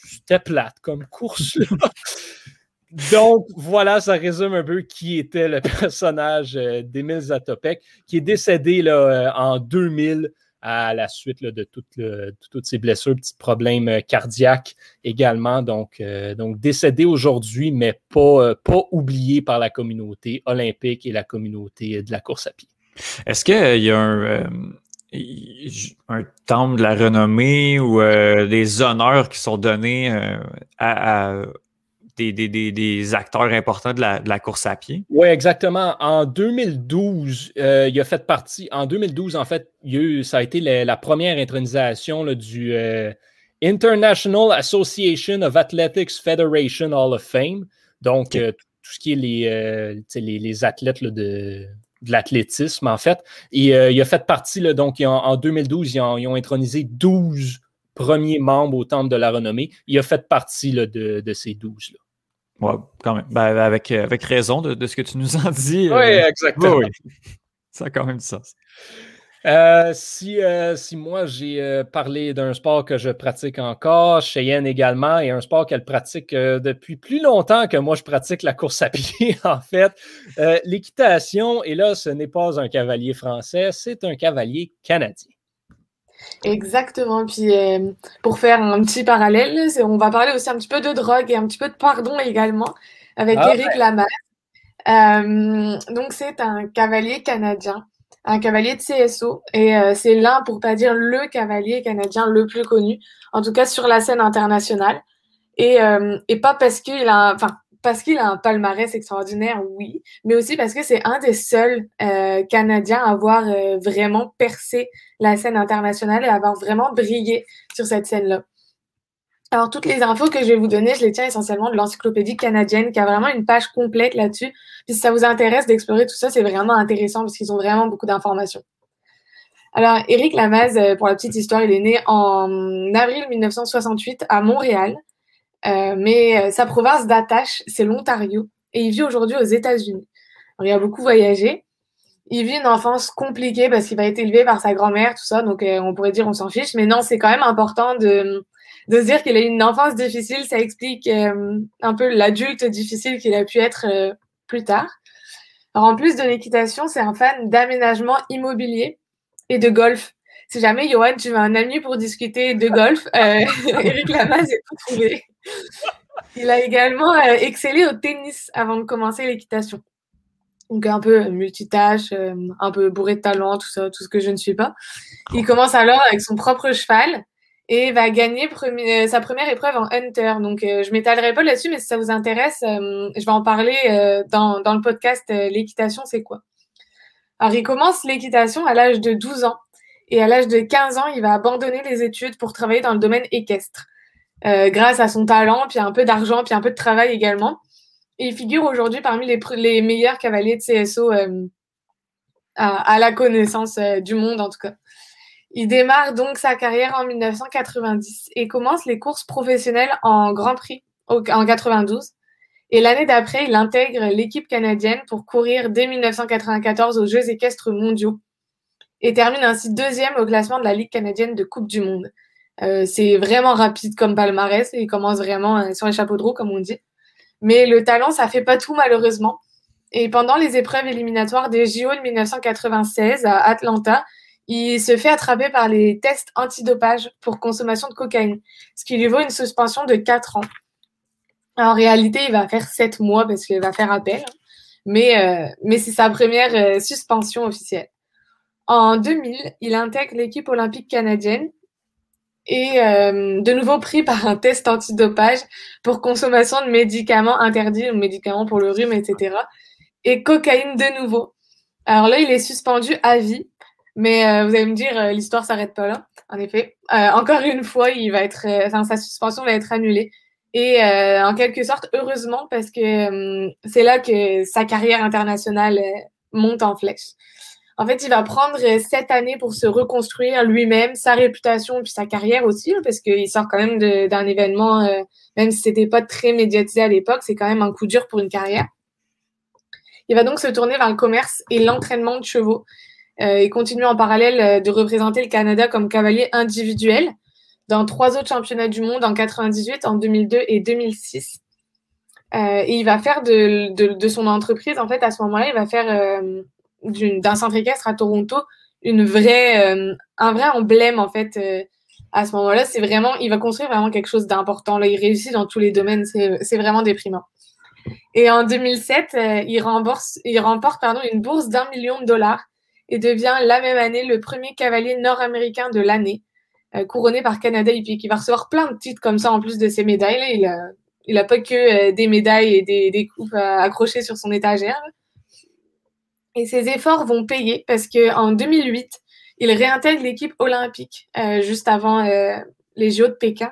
c'était plate comme course. Donc, voilà, ça résume un peu qui était le personnage euh, d'Emile Zatopek, qui est décédé là, euh, en 2000 à la suite de, toutes ces blessures, petits problèmes euh, cardiaques également. Donc, décédé aujourd'hui, mais pas oublié par la communauté olympique et la communauté de la course à pied. Est-ce qu'il y a un, un temple de la renommée ou des honneurs qui sont donnés à, des, acteurs importants de la, course à pied. Oui, exactement. En 2012, euh, il a fait partie. En 2012, en fait, ça a été la, première intronisation du euh, International Association of Athletics Federation Hall of Fame. Donc, euh, tout ce qui est les, les, athlètes de, l'athlétisme, en fait. Et il a fait partie, donc, en, 2012, ils ont, intronisé 12 premiers membres au Temple de la Renommée. Il a fait partie de, de, ces 12-là. Ouais, quand même. Ben, avec, euh, avec raison de, ce que tu nous en dis. Oui, euh, exactement. Oui, Ça a quand même du sens. Euh, si, si moi j'ai parlé d'un sport que je pratique encore, Cheyenne également, et un sport qu'elle pratique depuis plus longtemps que moi je pratique la course à pied, en fait, l'équitation, et là ce n'est pas un cavalier français, c'est un cavalier canadien. Exactement. Puis euh, pour faire un petit parallèle, on va parler aussi un petit peu de drogue et un petit peu de pardon également avec Eric ah Lamasse. Euh, donc c'est un cavalier canadien, un cavalier de CSO et euh, c'est l'un, pour pas dire le cavalier canadien le plus connu, en tout cas sur la scène internationale. Et, et pas parce qu'il a, enfin parce qu'il a un palmarès extraordinaire, oui, mais aussi parce que c'est un des seuls euh, Canadiens à avoir euh, vraiment percé la scène internationale et à avoir vraiment brillé sur cette scène-là. Alors, toutes les infos que je vais vous donner, je les tiens essentiellement de l'encyclopédie canadienne qui a vraiment une page complète là-dessus. Puis si ça vous intéresse d'explorer tout ça, c'est vraiment intéressant parce qu'ils ont vraiment beaucoup d'informations. Alors, Éric Lamaze, euh, pour la petite histoire, il est né en avril 1968 à Montréal. Euh, mais euh, sa province d'attache, c'est l'Ontario. Et il vit aujourd'hui aux États-Unis. Il a beaucoup voyagé. Il vit une enfance compliquée parce qu'il va être élevé par sa grand-mère, tout ça. Donc, on pourrait dire on s'en fiche. Mais non, c'est quand même important de, de se dire qu'il a eu une enfance difficile. Ça explique un peu l'adulte difficile qu'il a pu être plus tard. Alors, en plus de l'équitation, c'est un fan d'aménagement immobilier et de golf. Si jamais, Johan, tu veux un ami pour discuter de golf, Eric Lamaze est tout trouvé. Il a également euh, excellé au tennis avant de commencer l'équitation. Donc un peu multitâche, euh, un peu bourré de talent, tout ça, tout ce que je ne suis pas. Il commence alors avec son propre cheval et va gagner euh, sa première épreuve en hunter. Donc je m'étalerai pas là-dessus, mais si ça vous intéresse, je vais en parler dans, dans, le podcast L'équitation, c'est quoi? Alors il commence l'équitation à l'âge de 12 ans et à l'âge de 15 ans, il va abandonner les études pour travailler dans le domaine équestre. Euh, grâce à son talent, puis un peu d'argent, puis un peu de travail également. il figure aujourd'hui parmi les, meilleurs cavaliers de CSO à, la connaissance du monde, en tout cas. Il démarre donc sa carrière en 1990 et commence les courses professionnelles en Grand Prix en 92. Et l'année d'après, il intègre l'équipe canadienne pour courir dès 1994 aux Jeux équestres mondiaux et termine ainsi deuxième au classement de la Ligue canadienne de Coupe du Monde. Euh, c'est vraiment rapide comme palmarès et il commence vraiment euh, sur les chapeaux de roue, comme on dit. Mais le talent, ça fait pas tout malheureusement. Et pendant les épreuves éliminatoires des JO de 1996 à Atlanta, il se fait attraper par les tests antidopage pour consommation de cocaïne, ce qui lui vaut une suspension de 4 ans. En réalité, il va faire 7 mois parce qu'il va faire appel, mais, euh, mais c'est sa première suspension officielle. En 2000, il intègre l'équipe olympique canadienne et euh, de nouveau pris par un test antidopage pour consommation de médicaments interdits, médicaments pour le rhume, etc. Et cocaïne de nouveau. Alors là, il est suspendu à vie, mais euh, vous allez me dire, euh, l'histoire s'arrête pas là. En effet, encore une fois, il va être, sa suspension va être annulée. Et en quelque sorte, heureusement, parce que c'est là que sa carrière internationale monte en flèche. En fait, il va prendre sept années pour se reconstruire lui-même, sa réputation puis sa carrière aussi, hein, parce qu'il sort quand même d'un événement, euh, même si c'était pas très médiatisé à l'époque, c'est quand même un coup dur pour une carrière. Il va donc se tourner vers le commerce et l'entraînement de chevaux euh, et continuer en parallèle euh, de représenter le Canada comme cavalier individuel dans trois autres championnats du monde en 98, en 2002 et 2006. et il va faire de, de, son entreprise, en fait, à ce moment-là, il va faire d'un centre équestre à Toronto une vraie, euh, un vrai emblème en fait euh, à ce moment-là. C'est vraiment, il va construire vraiment quelque chose d'important. Là, il réussit dans tous les domaines. C'est vraiment déprimant. Et en 2007, euh, il, rembourse, il remporte pardon, une bourse d'un million de dollars et devient la même année le premier cavalier nord-américain de l'année, couronné par Canada Hippique. Il va recevoir plein de titres comme ça en plus de ses médailles. Il a, pas que des médailles et des, coupes accrochées sur son étagère. Et ses efforts vont payer parce qu'en 2008, il réintègre l'équipe olympique euh, juste avant euh, les JO de Pékin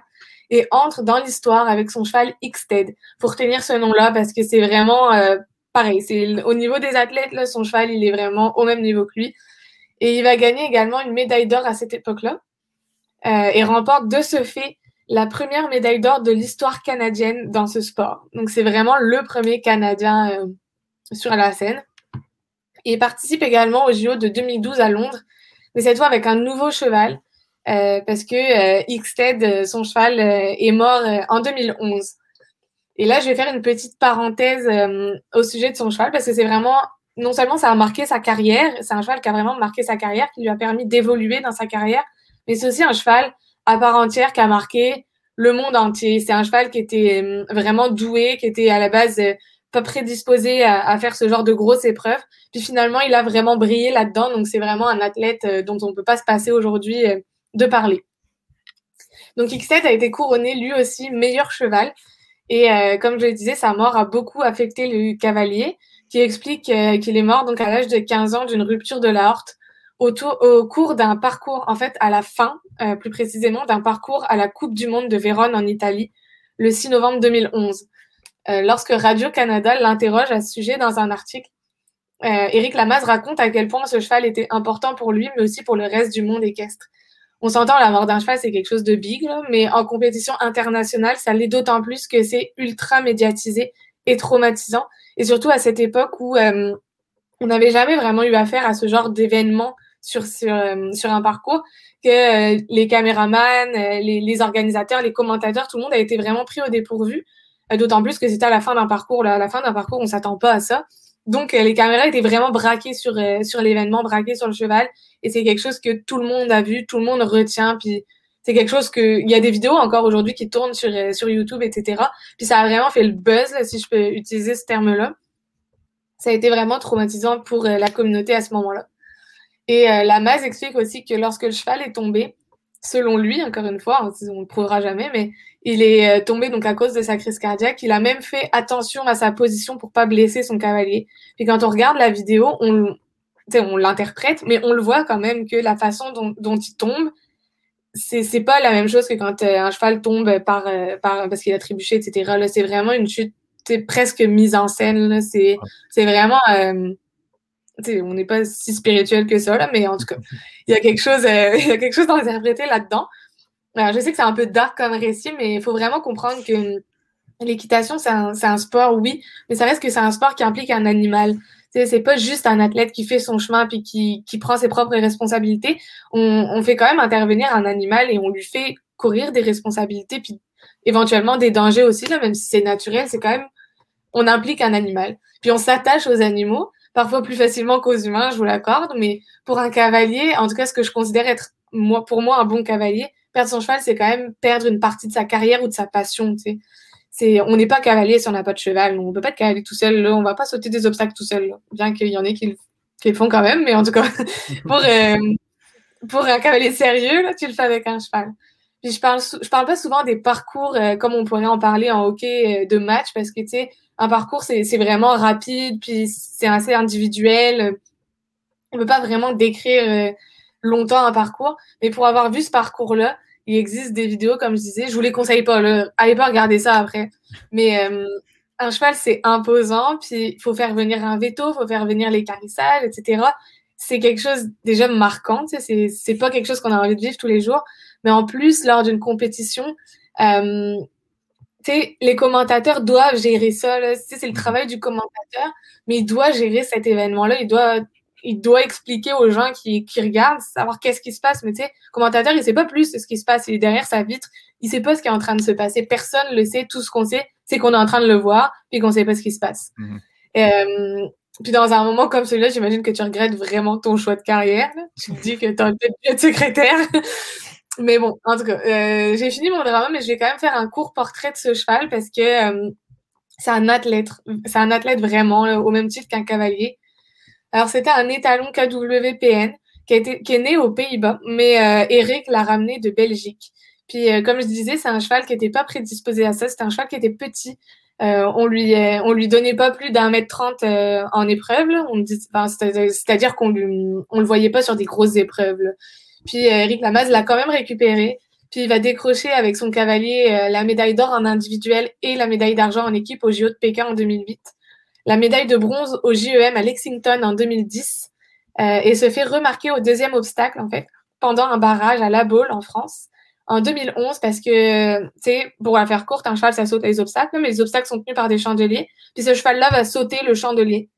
et entre dans l'histoire avec son cheval Xted. Pour tenir ce nom-là parce que c'est vraiment euh, pareil. C'est au niveau des athlètes là, son cheval il est vraiment au même niveau que lui. Et il va gagner également une médaille d'or à cette époque-là et remporte de ce fait la première médaille d'or de l'histoire canadienne dans ce sport. Donc c'est vraiment le premier Canadien sur la scène. Il participe également au JO de 2012 à Londres, mais cette fois avec un nouveau cheval, euh, parce que euh, Xted, euh, son cheval, est mort en 2011. Et là, je vais faire une petite parenthèse au sujet de son cheval, parce que c'est vraiment, non seulement ça a marqué sa carrière, c'est un cheval qui a vraiment marqué sa carrière, qui lui a permis d'évoluer dans sa carrière, mais c'est aussi un cheval à part entière qui a marqué le monde entier. C'est un cheval qui était vraiment doué, qui était à la base pas prédisposé à, faire ce genre de grosses épreuves. Puis finalement, il a vraiment brillé là-dedans. Donc, c'est vraiment un athlète euh, dont on ne peut pas se passer aujourd'hui euh, de parler. Donc, X7 a été couronné lui aussi meilleur cheval. Et euh, comme je le disais, sa mort a beaucoup affecté le cavalier, qui explique qu'il est mort donc à l'âge de 15 ans d'une rupture de l'aorte au, au cours d'un parcours, en fait, à la fin, plus précisément, d'un parcours à la Coupe du Monde de Vérone en Italie, le 6 novembre 2011. Euh, lorsque Radio-Canada l'interroge à ce sujet dans un article. Euh, Éric Lamaze raconte à quel point ce cheval était important pour lui, mais aussi pour le reste du monde équestre. On s'entend, la mort d'un cheval, c'est quelque chose de big, mais en compétition internationale, ça l'est d'autant plus que c'est ultra médiatisé et traumatisant. Et surtout à cette époque où euh, on n'avait jamais vraiment eu affaire à ce genre d'événement sur, sur, sur, un parcours, que les caméramans, les, les, organisateurs, les commentateurs, tout le monde a été vraiment pris au dépourvu. Euh, d'autant plus que c'était à la fin d'un parcours. Là. À la fin d'un parcours, on s'attend pas à ça. Donc, euh, les caméras étaient vraiment braquées sur, euh, sur l'événement, braquées sur le cheval. Et c'est quelque chose que tout le monde a vu, tout le monde retient. Puis, c'est quelque chose que. Il y a des vidéos encore aujourd'hui qui tournent sur, sur YouTube, etc. Puis, ça a vraiment fait le buzz, si je peux utiliser ce terme-là. Ça a été vraiment traumatisant pour la communauté à ce moment-là. Et la Maz explique aussi que lorsque le cheval est tombé, selon lui, encore une fois, hein, on ne le prouvera jamais, mais il est euh, tombé donc à cause de sa crise cardiaque. Il a même fait attention à sa position pour pas blesser son cavalier. Puis quand on regarde la vidéo, on, on l'interprète, mais on le voit quand même que la façon dont, dont il tombe, c'est, pas la même chose que quand euh, un cheval tombe par, euh, par parce qu'il a trébuché, etc. Là, c'est vraiment une chute presque mise en scène. C'est vraiment. Euh, on n'est pas si spirituel que ça, là, mais en tout cas, il y a quelque chose, euh, il y a quelque chose d'interprété là-dedans. Je sais que c'est un peu dark comme récit, mais il faut vraiment comprendre que l'équitation, c'est un, un, sport, oui, mais ça reste que c'est un sport qui implique un animal. C'est pas juste un athlète qui fait son chemin puis qui, qui prend ses propres responsabilités. On, on, fait quand même intervenir un animal et on lui fait courir des responsabilités puis éventuellement des dangers aussi, là, même si c'est naturel, c'est quand même, on implique un animal. Puis on s'attache aux animaux, parfois plus facilement qu'aux humains, je vous l'accorde, mais pour un cavalier, en tout cas, ce que je considère être, moi, pour moi, un bon cavalier, perdre son cheval, c'est quand même perdre une partie de sa carrière ou de sa passion, tu sais. On n'est pas cavalier si on n'a pas de cheval. On peut pas être cavalier tout seul. On va pas sauter des obstacles tout seul. Bien qu'il y en ait qui, le font quand même, mais en tout cas, pour, euh, pour un cavalier sérieux, tu le fais avec un cheval. Puis je parle, je parle pas souvent des parcours euh, comme on pourrait en parler en hockey euh, de match parce que tu sais, un parcours c'est vraiment rapide puis c'est assez individuel. On peut pas vraiment décrire longtemps un parcours, mais pour avoir vu ce parcours-là, il existe des vidéos, comme je disais. Je vous les conseille pas. Allez pas regarder ça après. Mais euh, un cheval, c'est imposant. Puis il faut faire venir un veto, il faut faire venir les carissages, etc. C'est quelque chose déjà marquant. C'est pas quelque chose qu'on a envie de vivre tous les jours. Mais en plus, lors d'une compétition, euh, les commentateurs doivent gérer ça. C'est le travail du commentateur, mais il doit gérer cet événement-là. Il doit il doit expliquer aux gens qui, qui regardent, savoir qu'est-ce qui se passe. Mais tu sais, commentateur, il sait pas plus de ce qui se passe. Il est derrière sa vitre. Il sait pas ce qui est en train de se passer. Personne le sait. Tout ce qu'on sait, c'est qu'on est en train de le voir puis qu'on sait pas ce qui se passe. Euh, puis dans un moment comme celui-là, j'imagine que tu regrettes vraiment ton choix de carrière. Tu te dis que tu as peut-être dû être secrétaire. mais bon, en tout cas, euh, j'ai fini mon drama, mais je vais quand même faire un court portrait de ce cheval parce que euh, c'est un athlète. C'est un athlète vraiment, au même titre qu'un cavalier. Alors, c'était un étalon KWPN qui, a été, qui est né aux Pays-Bas, mais euh, Eric l'a ramené de Belgique. Puis, euh, comme je disais, c'est un cheval qui n'était pas prédisposé à ça. C'était un cheval qui était petit. Euh, on lui on lui donnait pas plus d'un mètre trente en épreuve. On c'est-à-dire qu'on lui on le voyait pas sur des grosses épreuves. Puis Eric Lamaze l'a quand même récupéré. Puis il va décrocher avec son cavalier la médaille d'or en individuel et la médaille d'argent en équipe au JO de Pékin en 2008 la médaille de bronze au JEM à Lexington en 2010 euh, et se fait remarquer au deuxième obstacle, en fait, pendant un barrage à La Baule, en France, en 2011, parce que, tu pour la faire courte, un cheval, ça saute les obstacles, mais les obstacles sont tenus par des chandeliers. Puis ce cheval-là va sauter le chandelier.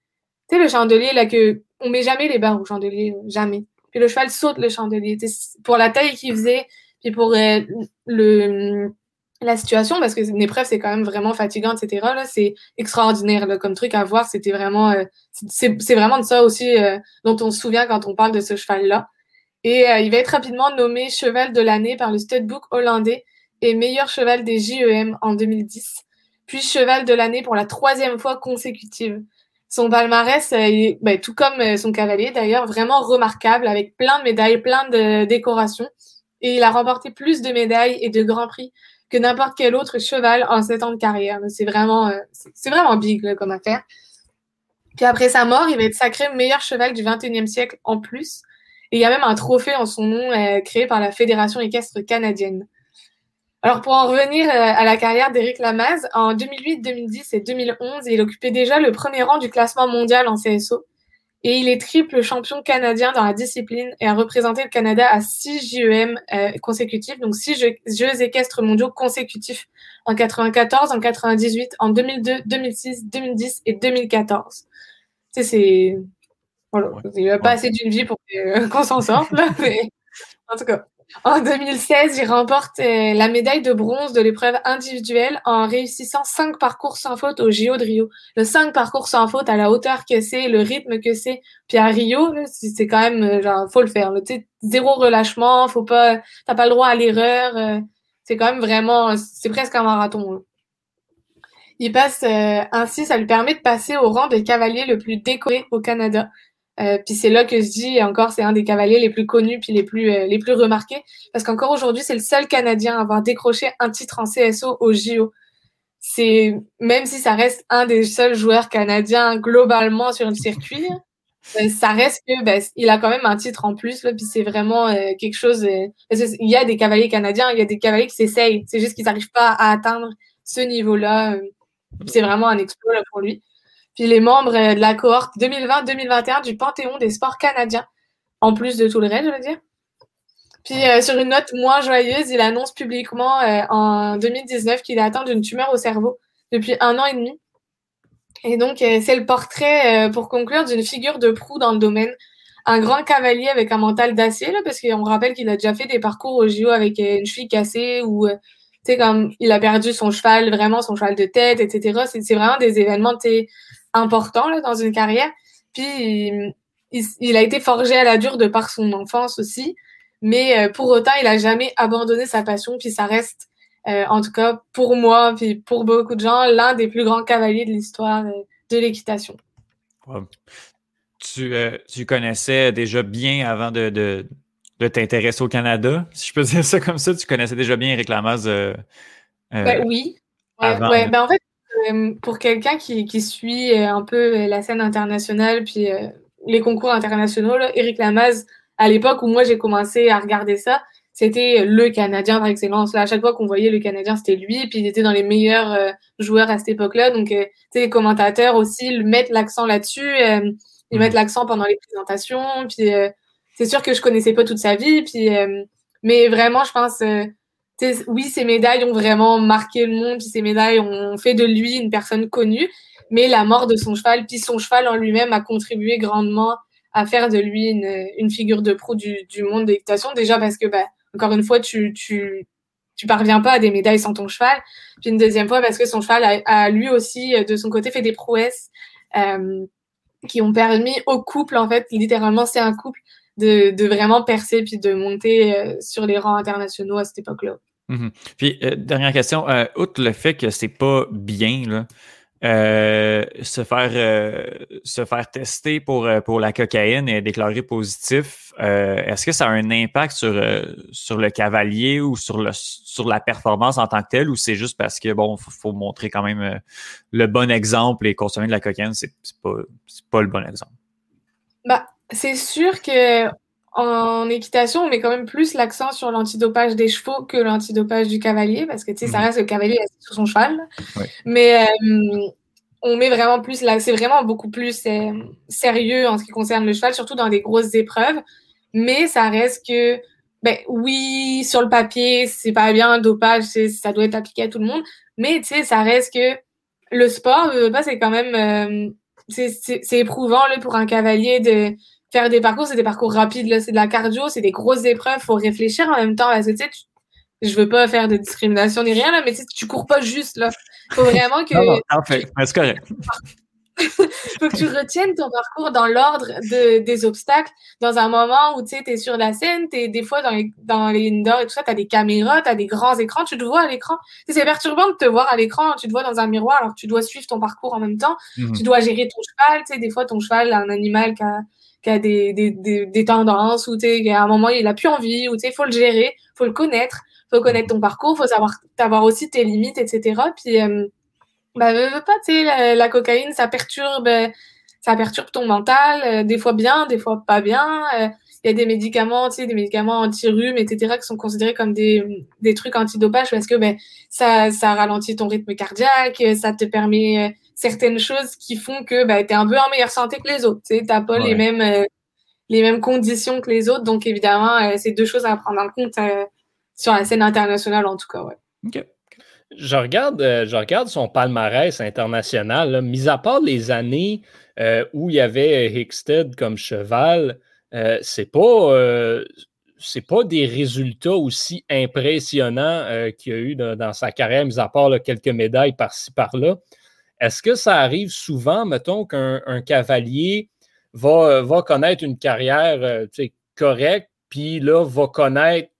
Tu sais, le chandelier, là, que on met jamais les barres au chandelier, jamais. Puis le cheval saute le chandelier. Pour la taille qu'il faisait, puis pour euh, le, la situation parce que une épreuve c'est quand même vraiment fatigant etc là c'est extraordinaire comme truc à voir. C'était vraiment euh, c'est vraiment de ça aussi euh, dont on se souvient quand on parle de ce cheval là et euh, il va être rapidement nommé cheval de l'année par le Studbook hollandais et meilleur cheval des JEM en 2010 puis cheval de l'année pour la troisième fois consécutive. Son palmarès est, ben, tout comme son cavalier d'ailleurs vraiment remarquable avec plein de médailles plein de décorations. Et il a remporté plus de médailles et de grands prix que n'importe quel autre cheval en sept ans de carrière. C'est vraiment, euh, c'est vraiment big comme affaire. Puis après sa mort, il va être sacré meilleur cheval du 21e siècle en plus. Et il y a même un trophée en son nom euh, créé par la Fédération équestre canadienne. Alors pour en revenir euh, à la carrière d'Éric Lamaze, en 2008, 2010 et 2011, il occupait déjà le premier rang du classement mondial en CSO et il est triple champion canadien dans la discipline et a représenté le Canada à six JEM euh, consécutifs, donc six jeux, jeux, équestres mondiaux consécutifs en 94, en 98, en 2002, 2006, 2010 et 2014. Tu sais, c'est... Voilà, il n'y a pas assez d'une vie pour qu'on s'en sorte, là, mais en tout cas. En 2016, il remporte euh, la médaille de bronze de l'épreuve individuelle en réussissant cinq parcours sans faute au JO de Rio. Le cinq parcours sans faute à la hauteur que c'est, le rythme que c'est. Puis à Rio, c'est quand même, euh, genre, faut le faire. Zéro relâchement, faut pas, t'as pas le droit à l'erreur. Euh, c'est quand même vraiment, c'est presque un marathon. Il passe ainsi, ça lui permet de passer au rang de cavalier le plus décoré au Canada. Euh, puis c'est là que je dis encore, c'est un des cavaliers les plus connus puis les plus euh, les plus remarqués, parce qu'encore aujourd'hui, c'est le seul Canadien à avoir décroché un titre en CSO au JO. C'est même si ça reste un des seuls joueurs canadiens globalement sur le circuit, euh, ça reste que ben, il a quand même un titre en plus là, puis c'est vraiment quelque chose. il y a des cavaliers canadiens, il y a des cavaliers qui s'essayent, c'est juste qu'ils n'arrivent pas à atteindre ce niveau-là C'est vraiment un exploit pour lui. Puis les membres de la cohorte 2020-2021 du Panthéon des sports canadiens, en plus de tout le reste, je veux dire. Puis sur une note moins joyeuse, il annonce publiquement en 2019 qu'il est atteint d'une tumeur au cerveau depuis un an et demi. Et donc, c'est le portrait, pour conclure, d'une figure de proue dans le domaine un grand cavalier avec un mental d'acier, parce qu'on rappelle qu'il a déjà fait des parcours au JO avec euh, une cheville cassée ou, euh, tu sais, comme il a perdu son cheval, vraiment son cheval de tête, etc. C'est vraiment des événements, importants là, dans une carrière. Puis, il, a été forgé à la dure de par son enfance aussi. Mais euh, pour autant, il a jamais abandonné sa passion. Puis ça reste, en tout cas pour moi, puis pour beaucoup de gens, l'un des plus grands cavaliers de l'histoire de l'équitation tu, euh, tu, connaissais déjà bien avant de, de, de t'intéresser au Canada. Si je peux dire ça comme ça, tu connaissais déjà bien Eric. Euh, euh ben, oui. Ouais, ben, en fait, euh, pour quelqu'un qui, qui, suit un peu la scène internationale puis les concours internationaux, là, Eric Lamaze, à l'époque où moi j'ai commencé à regarder ça, c'était le Canadien par excellence. Là, à chaque fois qu'on voyait le Canadien, c'était lui. Puis il était dans les meilleurs joueurs à cette époque-là. Donc, les commentateurs aussi mettent l'accent là-dessus. Ils mettent l'accent pendant les présentations. Puis euh, c'est sûr que je connaissais pas toute sa vie. Puis, euh, mais vraiment, je pense, euh, oui, ces médailles ont vraiment marqué le monde. Puis ces médailles ont fait de lui une personne connue. Mais la mort de son cheval, puis son cheval en lui-même a contribué grandement à faire de lui une, figure de proue du, monde de l'équitation. Déjà parce que, bah, encore une fois, tu, tu, tu parviens pas à des médailles sans ton cheval. Puis une deuxième fois parce que son cheval a, a lui aussi, de son côté, fait des prouesses. Euh, qui ont permis au couple, en fait, littéralement, c'est un couple, de, de, vraiment percer puis de monter euh, sur les rangs internationaux à cette époque-là. Mm-hmm. Puis, euh, dernière question, euh, outre le fait que c'est pas bien, là, euh, se faire se faire tester pour, pour la cocaïne et déclarer positif, est-ce que ça a un impact sur, sur le cavalier ou sur le sur la performance en tant que telle ou c'est juste parce que bon, faut, faut montrer quand même le bon exemple et consommer de la cocaïne, c'est pas pas le bon exemple? Bah, c'est sûr que en équitation, on met quand même plus l'accent sur l'antidopage des chevaux que l'antidopage du cavalier, parce que tu sais, ça mhm. reste le cavalier sur son cheval. Mais euh, on met vraiment plus là, c'est vraiment beaucoup plus euh, sérieux en ce qui concerne le cheval, surtout dans des grosses épreuves. Mais ça reste que, ben oui, sur le papier, c'est pas bien, un dopage, ça doit être appliqué à tout le monde. Mais tu sais, ça reste que le sport, c'est quand même, euh, c'est éprouvant là, pour un cavalier de faire des parcours, c'est des parcours rapides, là, c'est de la cardio, c'est des grosses épreuves, faut réfléchir en même temps, parce que tu sais, je veux pas faire de discrimination ni rien, là, mais tu, tu cours pas juste, là. Faut vraiment que. non, en fait, c'est correct. faut que tu retiennes ton parcours dans l'ordre de, des obstacles, dans un moment où tu es sur la scène, tu es des fois dans les, dans les indoors et tout ça, tu as des caméras, tu as des grands écrans, tu te vois à l'écran. C'est perturbant de te voir à l'écran, tu te vois dans un miroir alors que tu dois suivre ton parcours en même temps, mhm. tu dois gérer ton cheval, tu sais, des fois ton cheval, un animal qui a qui a des, des, des, des tendances, ou à un moment, il a plus envie, ou il faut le gérer, faut le connaître, faut connaître ton parcours, faut savoir avoir aussi tes limites, etc. Puis, euh, bah, pas, tu la, la, cocaïne, ça perturbe, ça perturbe ton mental, euh, des fois bien, des fois pas bien. Euh, il y a des médicaments, tu sais, des médicaments anti-rhume, etc., qui sont considérés comme des, des trucs antidopage parce que ben, ça, ça ralentit ton rythme cardiaque, ça te permet certaines choses qui font que bah, tu es un peu en meilleure santé que les autres. Tu n'as pas les, mêmes, euh, les mêmes conditions que les autres. Donc, évidemment, euh, c'est deux choses à prendre en compte euh, sur la scène internationale, en tout cas. Ouais. OK. Je regarde, je regarde son palmarès international. Mis à part les années où il y avait Hickstead comme cheval, c'est pas c'est pas des résultats aussi impressionnants qu'il y a eu dans, sa carrière, mis à part quelques médailles par-ci par-là. Est-ce que ça arrive souvent, mettons, qu'un cavalier va, va, connaître une carrière euh, correcte, puis là, va connaître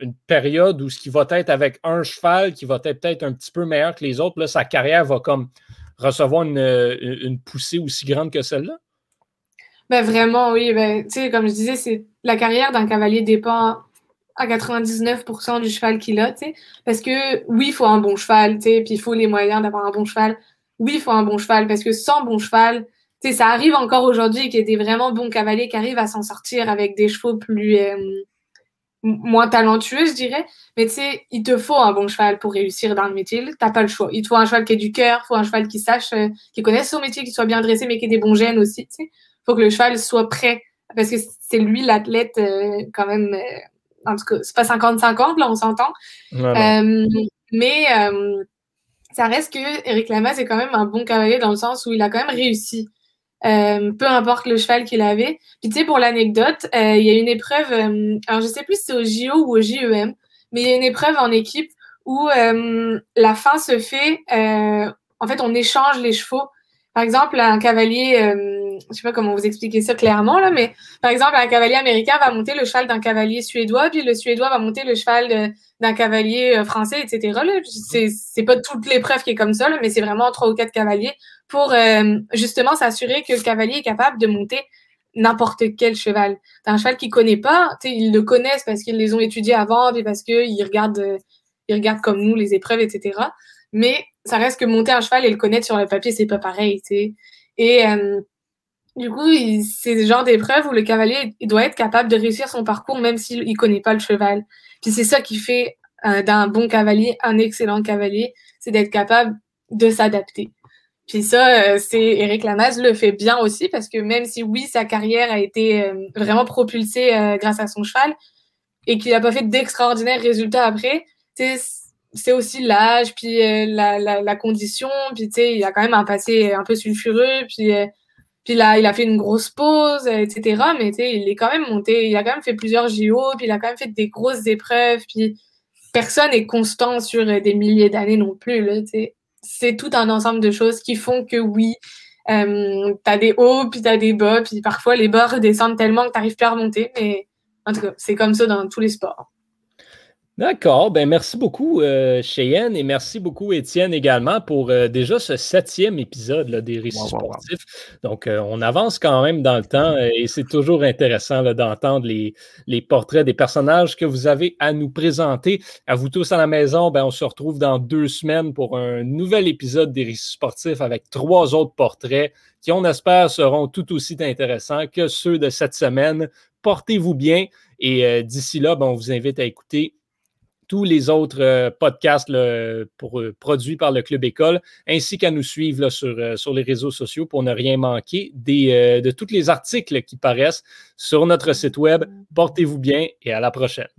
une période où ce qui va être avec un cheval qui va être peut-être un petit peu meilleur que les autres, sa carrière va comme recevoir une, une poussée aussi grande que celle-là? Ben vraiment, oui. Ben, comme je disais, c'est la carrière d'un cavalier dépend à 99% du cheval qu'il a, parce que oui, il faut un bon cheval, puis il faut les moyens d'avoir un bon cheval oui, il faut un bon cheval parce que sans bon cheval, ça arrive encore aujourd'hui qu'il y ait des vraiment bons cavaliers qui arrivent à s'en sortir avec des chevaux plus, euh, moins talentueux, je dirais. Mais tu sais, il te faut un bon cheval pour réussir dans le métier. T'as pas le choix. Il te faut un cheval qui ait du cœur, il faut un cheval qui sache, euh, qui connaisse son métier, qui soit bien dressé, mais qui ait des bons gènes aussi. Tu sais, faut que le cheval soit prêt parce que c'est lui l'athlète euh, quand même. Euh, en tout cas, c'est pas 50-50 là, on s'entend. mais ça reste que Eric Lamaze est quand même un bon cavalier dans le sens où il a quand même réussi. Euh, peu importe le cheval qu'il avait. Puis tu sais, pour l'anecdote, euh, il y a une épreuve, euh, alors je sais plus si c'est au JO ou au JEM, mais il y a une épreuve en équipe où la fin se fait, en fait, on échange les chevaux. Par exemple, un cavalier, je sais pas comment vous expliquer ça clairement là, mais par exemple, un cavalier américain va monter le cheval d'un cavalier suédois, puis le suédois va monter le cheval d'un cavalier français, etc. C'est pas toute l'épreuve qui est comme ça, là, mais c'est vraiment trois ou quatre cavaliers pour euh, justement s'assurer que le cavalier est capable de monter n'importe quel cheval. Un cheval qu'ils connaît pas, ils le connaissent parce qu'ils les ont étudiés avant, et parce qu'ils regardent, euh, ils regardent comme nous les épreuves, etc. Mais ça reste que monter un cheval et le connaître sur le papier, c'est pas pareil, sais. Et euh, du coup, c'est le genre d'épreuve où le cavalier il doit être capable de réussir son parcours même s'il ne connaît pas le cheval. Puis c'est ça qui fait d'un bon cavalier un excellent cavalier, c'est d'être capable de s'adapter. Puis ça, euh, c'est Eric Lamaze le fait bien aussi parce que même si oui, sa carrière a été euh, vraiment propulsée euh, grâce à son cheval et qu'il n'a pas fait d'extraordinaires résultats après, c'est aussi l'âge, puis la, la, la, condition, puis il a quand même un passé un peu sulfureux, puis, puis là, il a fait une grosse pause, etc. Mais il est quand même monté, il a quand même fait plusieurs JO, puis il a quand même fait des grosses épreuves, puis personne n'est constant sur des milliers d'années non plus, c'est tout un ensemble de choses qui font que oui, euh, tu as des hauts, puis tu as des bas, puis parfois les bas redescendent tellement que tu n'arrives plus à remonter. Mais en tout cas, c'est comme ça dans tous les sports. D'accord. Ben merci beaucoup, euh, Cheyenne, et merci beaucoup, Étienne, également, pour euh, déjà ce septième épisode des récits sportifs. Donc, euh, on avance quand même dans le temps et c'est toujours intéressant d'entendre les, les, portraits des personnages que vous avez à nous présenter. À vous tous à la maison, ben, on se retrouve dans deux semaines pour un nouvel épisode des récits sportifs avec trois autres portraits qui, on espère, seront tout aussi intéressants que ceux de cette semaine. Portez-vous bien et d'ici là, ben, on vous invite à écouter tous les autres euh, podcasts euh, produits par le Club École, ainsi qu'à nous suivre sur, euh, sur les réseaux sociaux pour ne rien manquer des, de tous les articles qui paraissent sur notre site web. Portez-vous bien et à la prochaine.